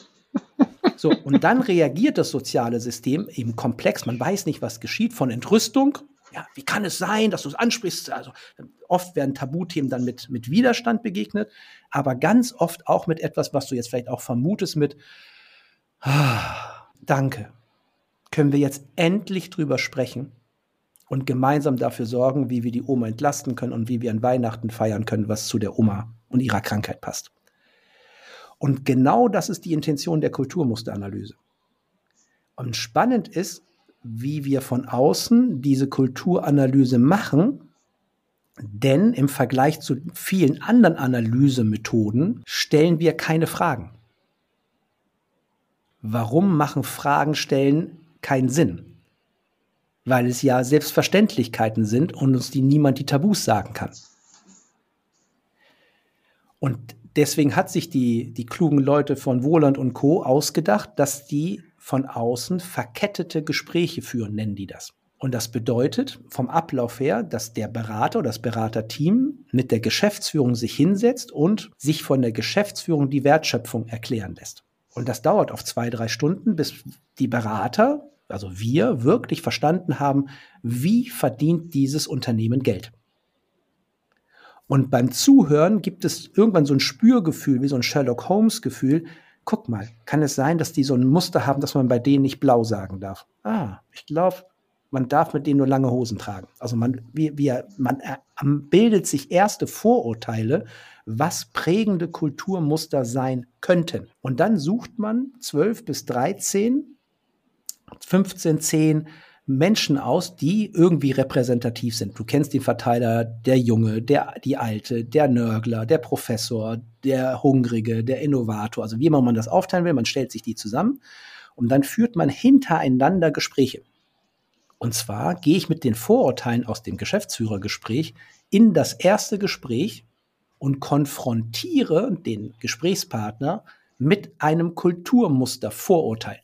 So, und dann reagiert das soziale System eben komplex. Man weiß nicht, was geschieht, von Entrüstung ja, wie kann es sein, dass du es ansprichst? Also oft werden Tabuthemen dann mit, mit Widerstand begegnet, aber ganz oft auch mit etwas, was du jetzt vielleicht auch vermutest, mit ah, Danke. Können wir jetzt endlich drüber sprechen und gemeinsam dafür sorgen, wie wir die Oma entlasten können und wie wir an Weihnachten feiern können, was zu der Oma und ihrer Krankheit passt. Und genau das ist die Intention der Kulturmusteranalyse. Und spannend ist, wie wir von außen diese Kulturanalyse machen, denn im Vergleich zu vielen anderen Analysemethoden stellen wir keine Fragen. Warum machen Fragen stellen keinen Sinn? Weil es ja Selbstverständlichkeiten sind und uns die niemand die Tabus sagen kann. Und deswegen hat sich die, die klugen Leute von Wohland und Co. ausgedacht, dass die von außen verkettete Gespräche führen, nennen die das. Und das bedeutet vom Ablauf her, dass der Berater oder das Beraterteam mit der Geschäftsführung sich hinsetzt und sich von der Geschäftsführung die Wertschöpfung erklären lässt. Und das dauert auf zwei, drei Stunden, bis die Berater, also wir, wirklich verstanden haben, wie verdient dieses Unternehmen Geld. Und beim Zuhören gibt es irgendwann so ein Spürgefühl, wie so ein Sherlock Holmes-Gefühl. Guck mal, kann es sein, dass die so ein Muster haben, dass man bei denen nicht blau sagen darf? Ah, ich glaube, man darf mit denen nur lange Hosen tragen. Also man, wie, wie, man bildet sich erste Vorurteile, was prägende Kulturmuster sein könnten. Und dann sucht man 12 bis 13, 15, 10 Menschen aus, die irgendwie repräsentativ sind. Du kennst den Verteiler, der Junge, der, die Alte, der Nörgler, der Professor, der Hungrige, der Innovator. Also wie immer man das aufteilen will, man stellt sich die zusammen und dann führt man hintereinander Gespräche. Und zwar gehe ich mit den Vorurteilen aus dem Geschäftsführergespräch in das erste Gespräch und konfrontiere den Gesprächspartner mit einem Kulturmuster Vorurteil.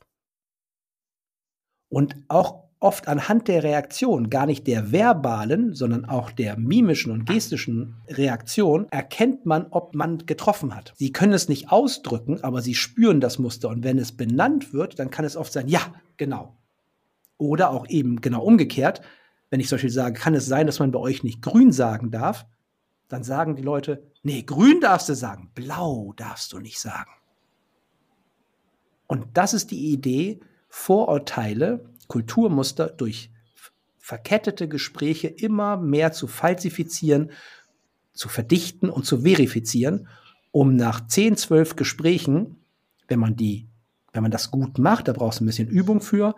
Und auch oft anhand der Reaktion, gar nicht der verbalen, sondern auch der mimischen und gestischen Reaktion, erkennt man, ob man getroffen hat. Sie können es nicht ausdrücken, aber sie spüren das Muster. Und wenn es benannt wird, dann kann es oft sein, ja, genau, oder auch eben genau umgekehrt, wenn ich zum Beispiel sage, kann es sein, dass man bei euch nicht grün sagen darf, dann sagen die Leute, nee, grün darfst du sagen, blau darfst du nicht sagen. Und das ist die Idee, Vorurteile, Kulturmuster durch verkettete Gespräche immer mehr zu falsifizieren, zu verdichten und zu verifizieren, um nach 10, 12 Gesprächen, wenn man die, wenn man das gut macht, da brauchst du ein bisschen Übung für,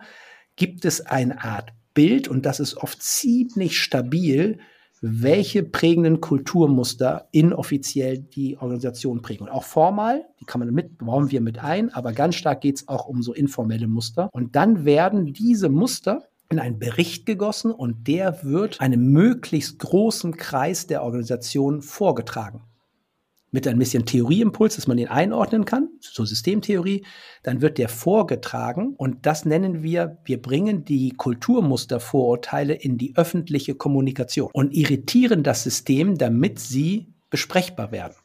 gibt es eine Art Bild, und das ist oft ziemlich stabil, welche prägenden Kulturmuster inoffiziell die Organisation prägen. Und auch formal, die kann man mit, bauen wir mit ein, aber ganz stark geht es auch um so informelle Muster. Und dann werden diese Muster in einen Bericht gegossen und der wird einem möglichst großen Kreis der Organisation vorgetragen mit ein bisschen Theorieimpuls, dass man den einordnen kann, so Systemtheorie, dann wird der vorgetragen und das nennen wir, wir bringen die Kulturmustervorurteile in die öffentliche Kommunikation und irritieren das System, damit sie besprechbar werden.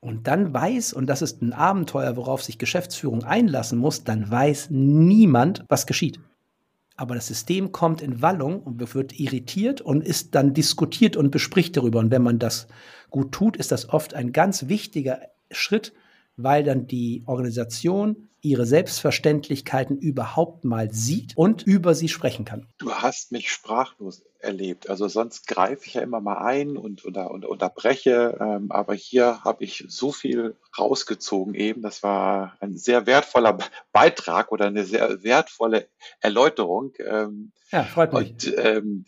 Und dann weiß, und das ist ein Abenteuer, worauf sich Geschäftsführung einlassen muss, dann weiß niemand, was geschieht. Aber das System kommt in Wallung und wird irritiert und ist dann diskutiert und bespricht darüber. Und wenn man das gut tut, ist das oft ein ganz wichtiger Schritt, weil dann die Organisation ihre Selbstverständlichkeiten überhaupt mal sieht und über sie sprechen kann. Du hast mich sprachlos erlebt. Also sonst greife ich ja immer mal ein und, unter, und unterbreche, ähm, aber hier habe ich so viel rausgezogen eben. Das war ein sehr wertvoller Beitrag oder eine sehr wertvolle Erläuterung. Ähm, ja, freut mich. Und ähm,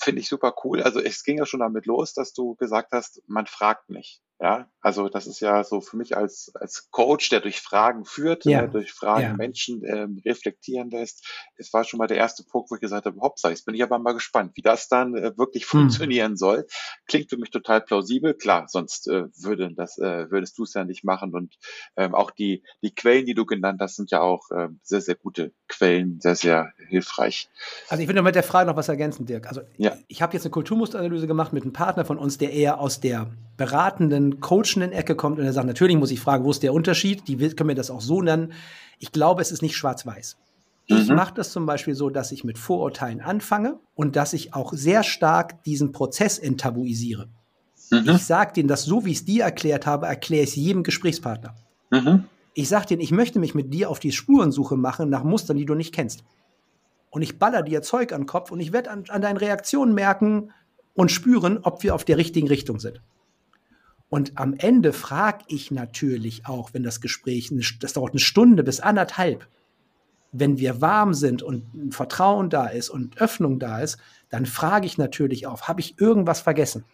finde ich super cool. Also es ging ja schon damit los, dass du gesagt hast, man fragt nicht. Ja, also das ist ja so für mich als, als Coach, der durch Fragen führt, ja. äh, durch Fragen ja. Menschen ähm, reflektieren lässt. Es war schon mal der erste Punkt, wo ich gesagt habe, hoppsa, jetzt bin ich aber mal gespannt, wie das dann äh, wirklich hm. funktionieren soll. Klingt für mich total plausibel. Klar, sonst äh, würde das, äh, würdest du es ja nicht machen. Und ähm, auch die, die Quellen, die du genannt hast, sind ja auch äh, sehr, sehr gute Quellen, sehr, sehr hilfreich. Also ich will nur mit der Frage noch was ergänzen, Dirk. Also ja. ich habe jetzt eine Kulturmusteranalyse gemacht mit einem Partner von uns, der eher aus der beratenden, coachenden Ecke kommt und er sagt, natürlich muss ich fragen, wo ist der Unterschied? Die können mir das auch so nennen. Ich glaube, es ist nicht schwarz-weiß. Ich mhm. mache das zum Beispiel so, dass ich mit Vorurteilen anfange und dass ich auch sehr stark diesen Prozess enttabuisiere. Mhm. Ich sage denen das so, wie ich es dir erklärt habe, erkläre ich es jedem Gesprächspartner. Mhm. Ich sage denen, ich möchte mich mit dir auf die Spurensuche machen nach Mustern, die du nicht kennst. Und ich baller dir Zeug an den Kopf und ich werde an, an deinen Reaktionen merken und spüren, ob wir auf der richtigen Richtung sind. Und am Ende frage ich natürlich auch, wenn das Gespräch, das dauert eine Stunde bis anderthalb, wenn wir warm sind und Vertrauen da ist und Öffnung da ist, dann frage ich natürlich auch, habe ich irgendwas vergessen?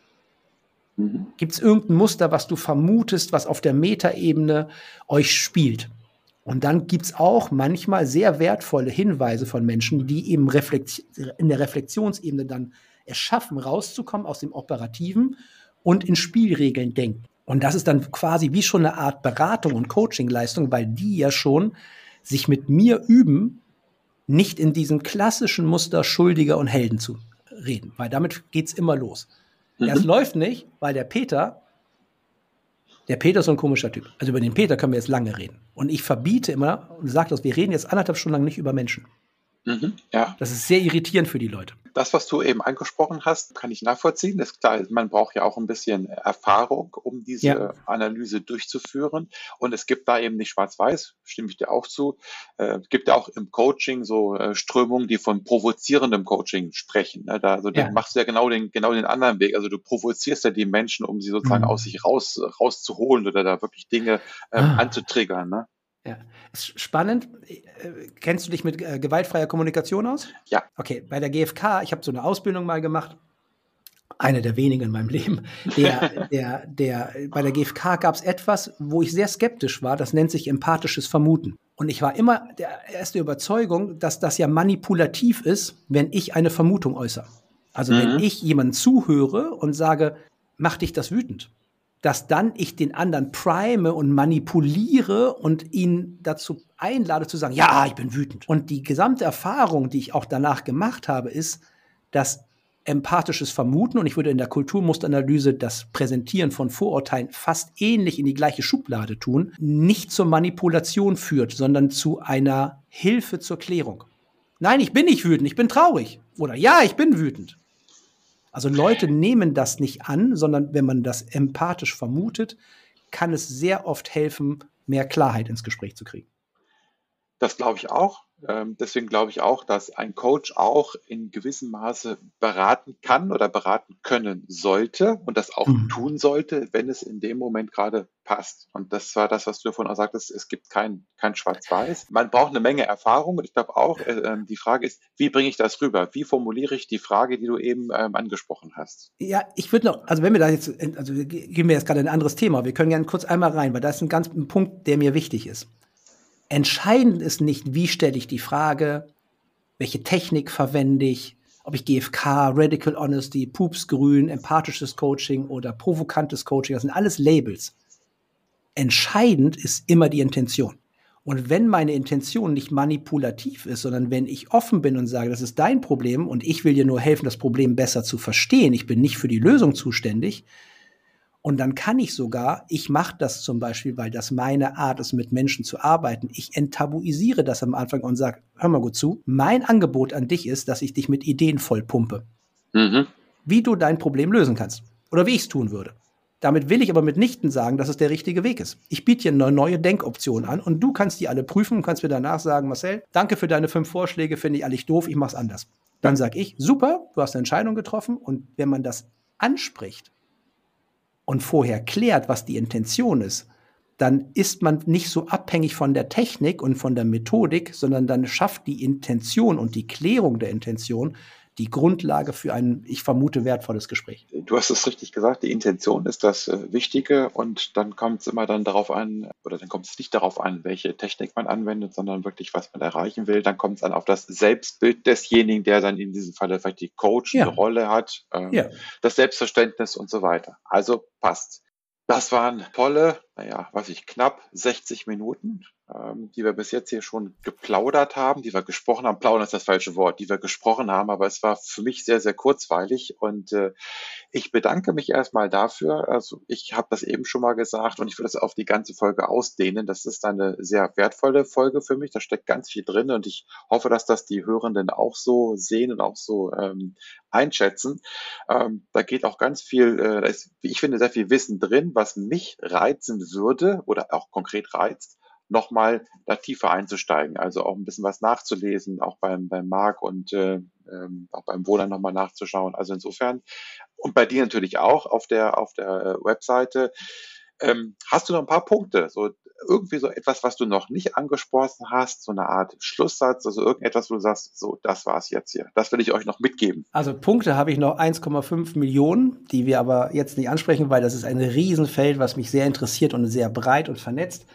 Mhm. Gibt es irgendein Muster, was du vermutest, was auf der Metaebene euch spielt? Und dann gibt es auch manchmal sehr wertvolle Hinweise von Menschen, die eben in der Reflexionsebene dann es schaffen, rauszukommen aus dem Operativen und in Spielregeln denken. Und das ist dann quasi wie schon eine Art Beratung und Coachingleistung, weil die ja schon sich mit mir üben, nicht in diesem klassischen Muster Schuldiger und Helden zu reden, weil damit geht es immer los. Mhm. Es läuft nicht, weil der Peter, der Peter ist so ein komischer Typ. Also über den Peter können wir jetzt lange reden. Und ich verbiete immer und sage das, wir reden jetzt anderthalb Stunden lang nicht über Menschen. Mhm, ja. Das ist sehr irritierend für die Leute. Das, was du eben angesprochen hast, kann ich nachvollziehen. Das ist klar, man braucht ja auch ein bisschen Erfahrung, um diese ja. Analyse durchzuführen. Und es gibt da eben nicht schwarz-weiß, stimme ich dir auch zu. Äh, es gibt ja auch im Coaching so äh, Strömungen, die von provozierendem Coaching sprechen. Ne? Da, also, ja. machst du ja genau den, genau den anderen Weg. Also du provozierst ja die Menschen, um sie sozusagen mhm. aus sich raus, rauszuholen oder da wirklich Dinge ähm, ah. anzutriggern. Ne? Ja, ist spannend. Äh, kennst du dich mit äh, gewaltfreier Kommunikation aus? Ja. Okay, bei der GfK, ich habe so eine Ausbildung mal gemacht, eine der wenigen in meinem Leben. Der, der, der, bei der GfK gab es etwas, wo ich sehr skeptisch war, das nennt sich empathisches Vermuten. Und ich war immer der erste Überzeugung, dass das ja manipulativ ist, wenn ich eine Vermutung äußere. Also mhm. wenn ich jemandem zuhöre und sage, mach dich das wütend dass dann ich den anderen prime und manipuliere und ihn dazu einlade zu sagen, ja, ich bin wütend. Und die gesamte Erfahrung, die ich auch danach gemacht habe, ist, dass empathisches Vermuten und ich würde in der Kulturmusteranalyse das Präsentieren von Vorurteilen fast ähnlich in die gleiche Schublade tun, nicht zur Manipulation führt, sondern zu einer Hilfe zur Klärung. Nein, ich bin nicht wütend, ich bin traurig. Oder ja, ich bin wütend. Also Leute nehmen das nicht an, sondern wenn man das empathisch vermutet, kann es sehr oft helfen, mehr Klarheit ins Gespräch zu kriegen. Das glaube ich auch. Ähm, deswegen glaube ich auch, dass ein Coach auch in gewissem Maße beraten kann oder beraten können sollte und das auch mhm. tun sollte, wenn es in dem Moment gerade passt. Und das war das, was du davon auch sagtest, es gibt kein, kein Schwarz-Weiß. Man braucht eine Menge Erfahrung und ich glaube auch, äh, ähm, die Frage ist, wie bringe ich das rüber? Wie formuliere ich die Frage, die du eben ähm, angesprochen hast? Ja, ich würde noch, also wenn wir da jetzt, also gehen wir jetzt gerade ein anderes Thema, wir können gerne kurz einmal rein, weil da ist ein ganz ein Punkt, der mir wichtig ist. Entscheidend ist nicht, wie stelle ich die Frage, welche Technik verwende ich, ob ich GFK, Radical Honesty, Poops Grün, empathisches Coaching oder provokantes Coaching, das sind alles Labels. Entscheidend ist immer die Intention. Und wenn meine Intention nicht manipulativ ist, sondern wenn ich offen bin und sage, das ist dein Problem und ich will dir nur helfen, das Problem besser zu verstehen, ich bin nicht für die Lösung zuständig, und dann kann ich sogar, ich mache das zum Beispiel, weil das meine Art ist, mit Menschen zu arbeiten. Ich enttabuisiere das am Anfang und sage, hör mal gut zu, mein Angebot an dich ist, dass ich dich mit Ideen vollpumpe. Mhm. Wie du dein Problem lösen kannst. Oder wie ich es tun würde. Damit will ich aber mitnichten sagen, dass es der richtige Weg ist. Ich biete dir eine neue Denkoption an und du kannst die alle prüfen und kannst mir danach sagen, Marcel, danke für deine fünf Vorschläge, finde ich eigentlich doof, ich mache es anders. Dann sage ich, super, du hast eine Entscheidung getroffen und wenn man das anspricht, und vorher klärt, was die Intention ist, dann ist man nicht so abhängig von der Technik und von der Methodik, sondern dann schafft die Intention und die Klärung der Intention die Grundlage für ein, ich vermute, wertvolles Gespräch. Du hast es richtig gesagt, die Intention ist das äh, Wichtige und dann kommt es immer dann darauf an, oder dann kommt es nicht darauf an, welche Technik man anwendet, sondern wirklich, was man erreichen will. Dann kommt es an auf das Selbstbild desjenigen, der dann in diesem Fall vielleicht die Coach-Rolle ja. hat, ähm, ja. das Selbstverständnis und so weiter. Also passt. Das waren tolle, naja, was ich, knapp 60 Minuten, die wir bis jetzt hier schon geplaudert haben, die wir gesprochen haben. Plaudern ist das falsche Wort, die wir gesprochen haben, aber es war für mich sehr, sehr kurzweilig und äh, ich bedanke mich erstmal dafür. Also ich habe das eben schon mal gesagt und ich will das auf die ganze Folge ausdehnen. Das ist eine sehr wertvolle Folge für mich. Da steckt ganz viel drin und ich hoffe, dass das die Hörenden auch so sehen und auch so ähm, einschätzen. Ähm, da geht auch ganz viel, äh, ist, ich finde, sehr viel Wissen drin, was mich reizen würde oder auch konkret reizt, nochmal da tiefer einzusteigen. Also auch ein bisschen was nachzulesen, auch beim, beim Marc und äh, ähm, auch beim Wohler nochmal nachzuschauen. Also insofern, und bei dir natürlich auch auf der, auf der Webseite. Ähm, hast du noch ein paar Punkte? So irgendwie so etwas, was du noch nicht angesprochen hast, so eine Art Schlusssatz, also irgendetwas, wo du sagst, so, das war's jetzt hier. Das will ich euch noch mitgeben. Also Punkte habe ich noch 1,5 Millionen, die wir aber jetzt nicht ansprechen, weil das ist ein Riesenfeld, was mich sehr interessiert und sehr breit und vernetzt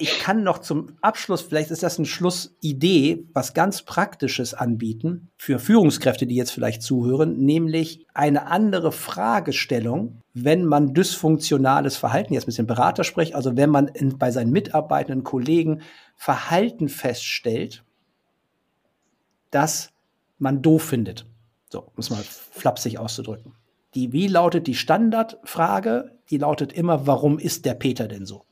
ich kann noch zum Abschluss, vielleicht ist das eine Schlussidee, was ganz Praktisches anbieten für Führungskräfte, die jetzt vielleicht zuhören, nämlich eine andere Fragestellung, wenn man dysfunktionales Verhalten, jetzt ein bisschen Berater spricht, also wenn man in, bei seinen mitarbeitenden Kollegen Verhalten feststellt, das man doof findet. So, um es mal flapsig auszudrücken. Die, wie lautet die Standardfrage? Die lautet immer, warum ist der Peter denn so?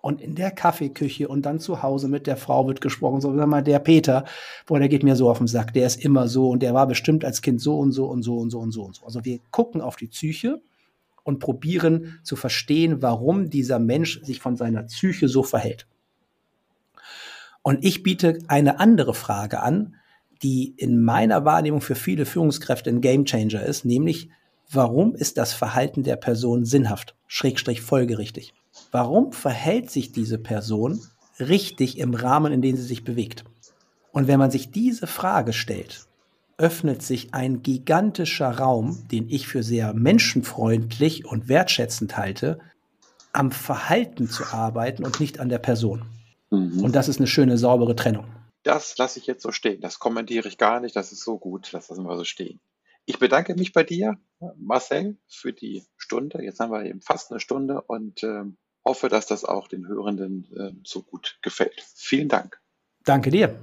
Und in der Kaffeeküche und dann zu Hause mit der Frau wird gesprochen, so, sag mal, der Peter, boah, der geht mir so auf den Sack, der ist immer so und der war bestimmt als Kind so und so und so und so und so und so. Also wir gucken auf die Psyche und probieren zu verstehen, warum dieser Mensch sich von seiner Psyche so verhält. Und ich biete eine andere Frage an, die in meiner Wahrnehmung für viele Führungskräfte ein Gamechanger ist, nämlich warum ist das Verhalten der Person sinnhaft, schrägstrich folgerichtig? Warum verhält sich diese Person richtig im Rahmen, in dem sie sich bewegt? Und wenn man sich diese Frage stellt, öffnet sich ein gigantischer Raum, den ich für sehr menschenfreundlich und wertschätzend halte, am Verhalten zu arbeiten und nicht an der Person. Mhm. Und das ist eine schöne, saubere Trennung. Das lasse ich jetzt so stehen. Das kommentiere ich gar nicht. Das ist so gut. Das lassen wir so stehen. Ich bedanke mich bei dir, Marcel, für die Stunde. Jetzt haben wir eben fast eine Stunde und äh, hoffe, dass das auch den Hörenden äh, so gut gefällt. Vielen Dank. Danke dir.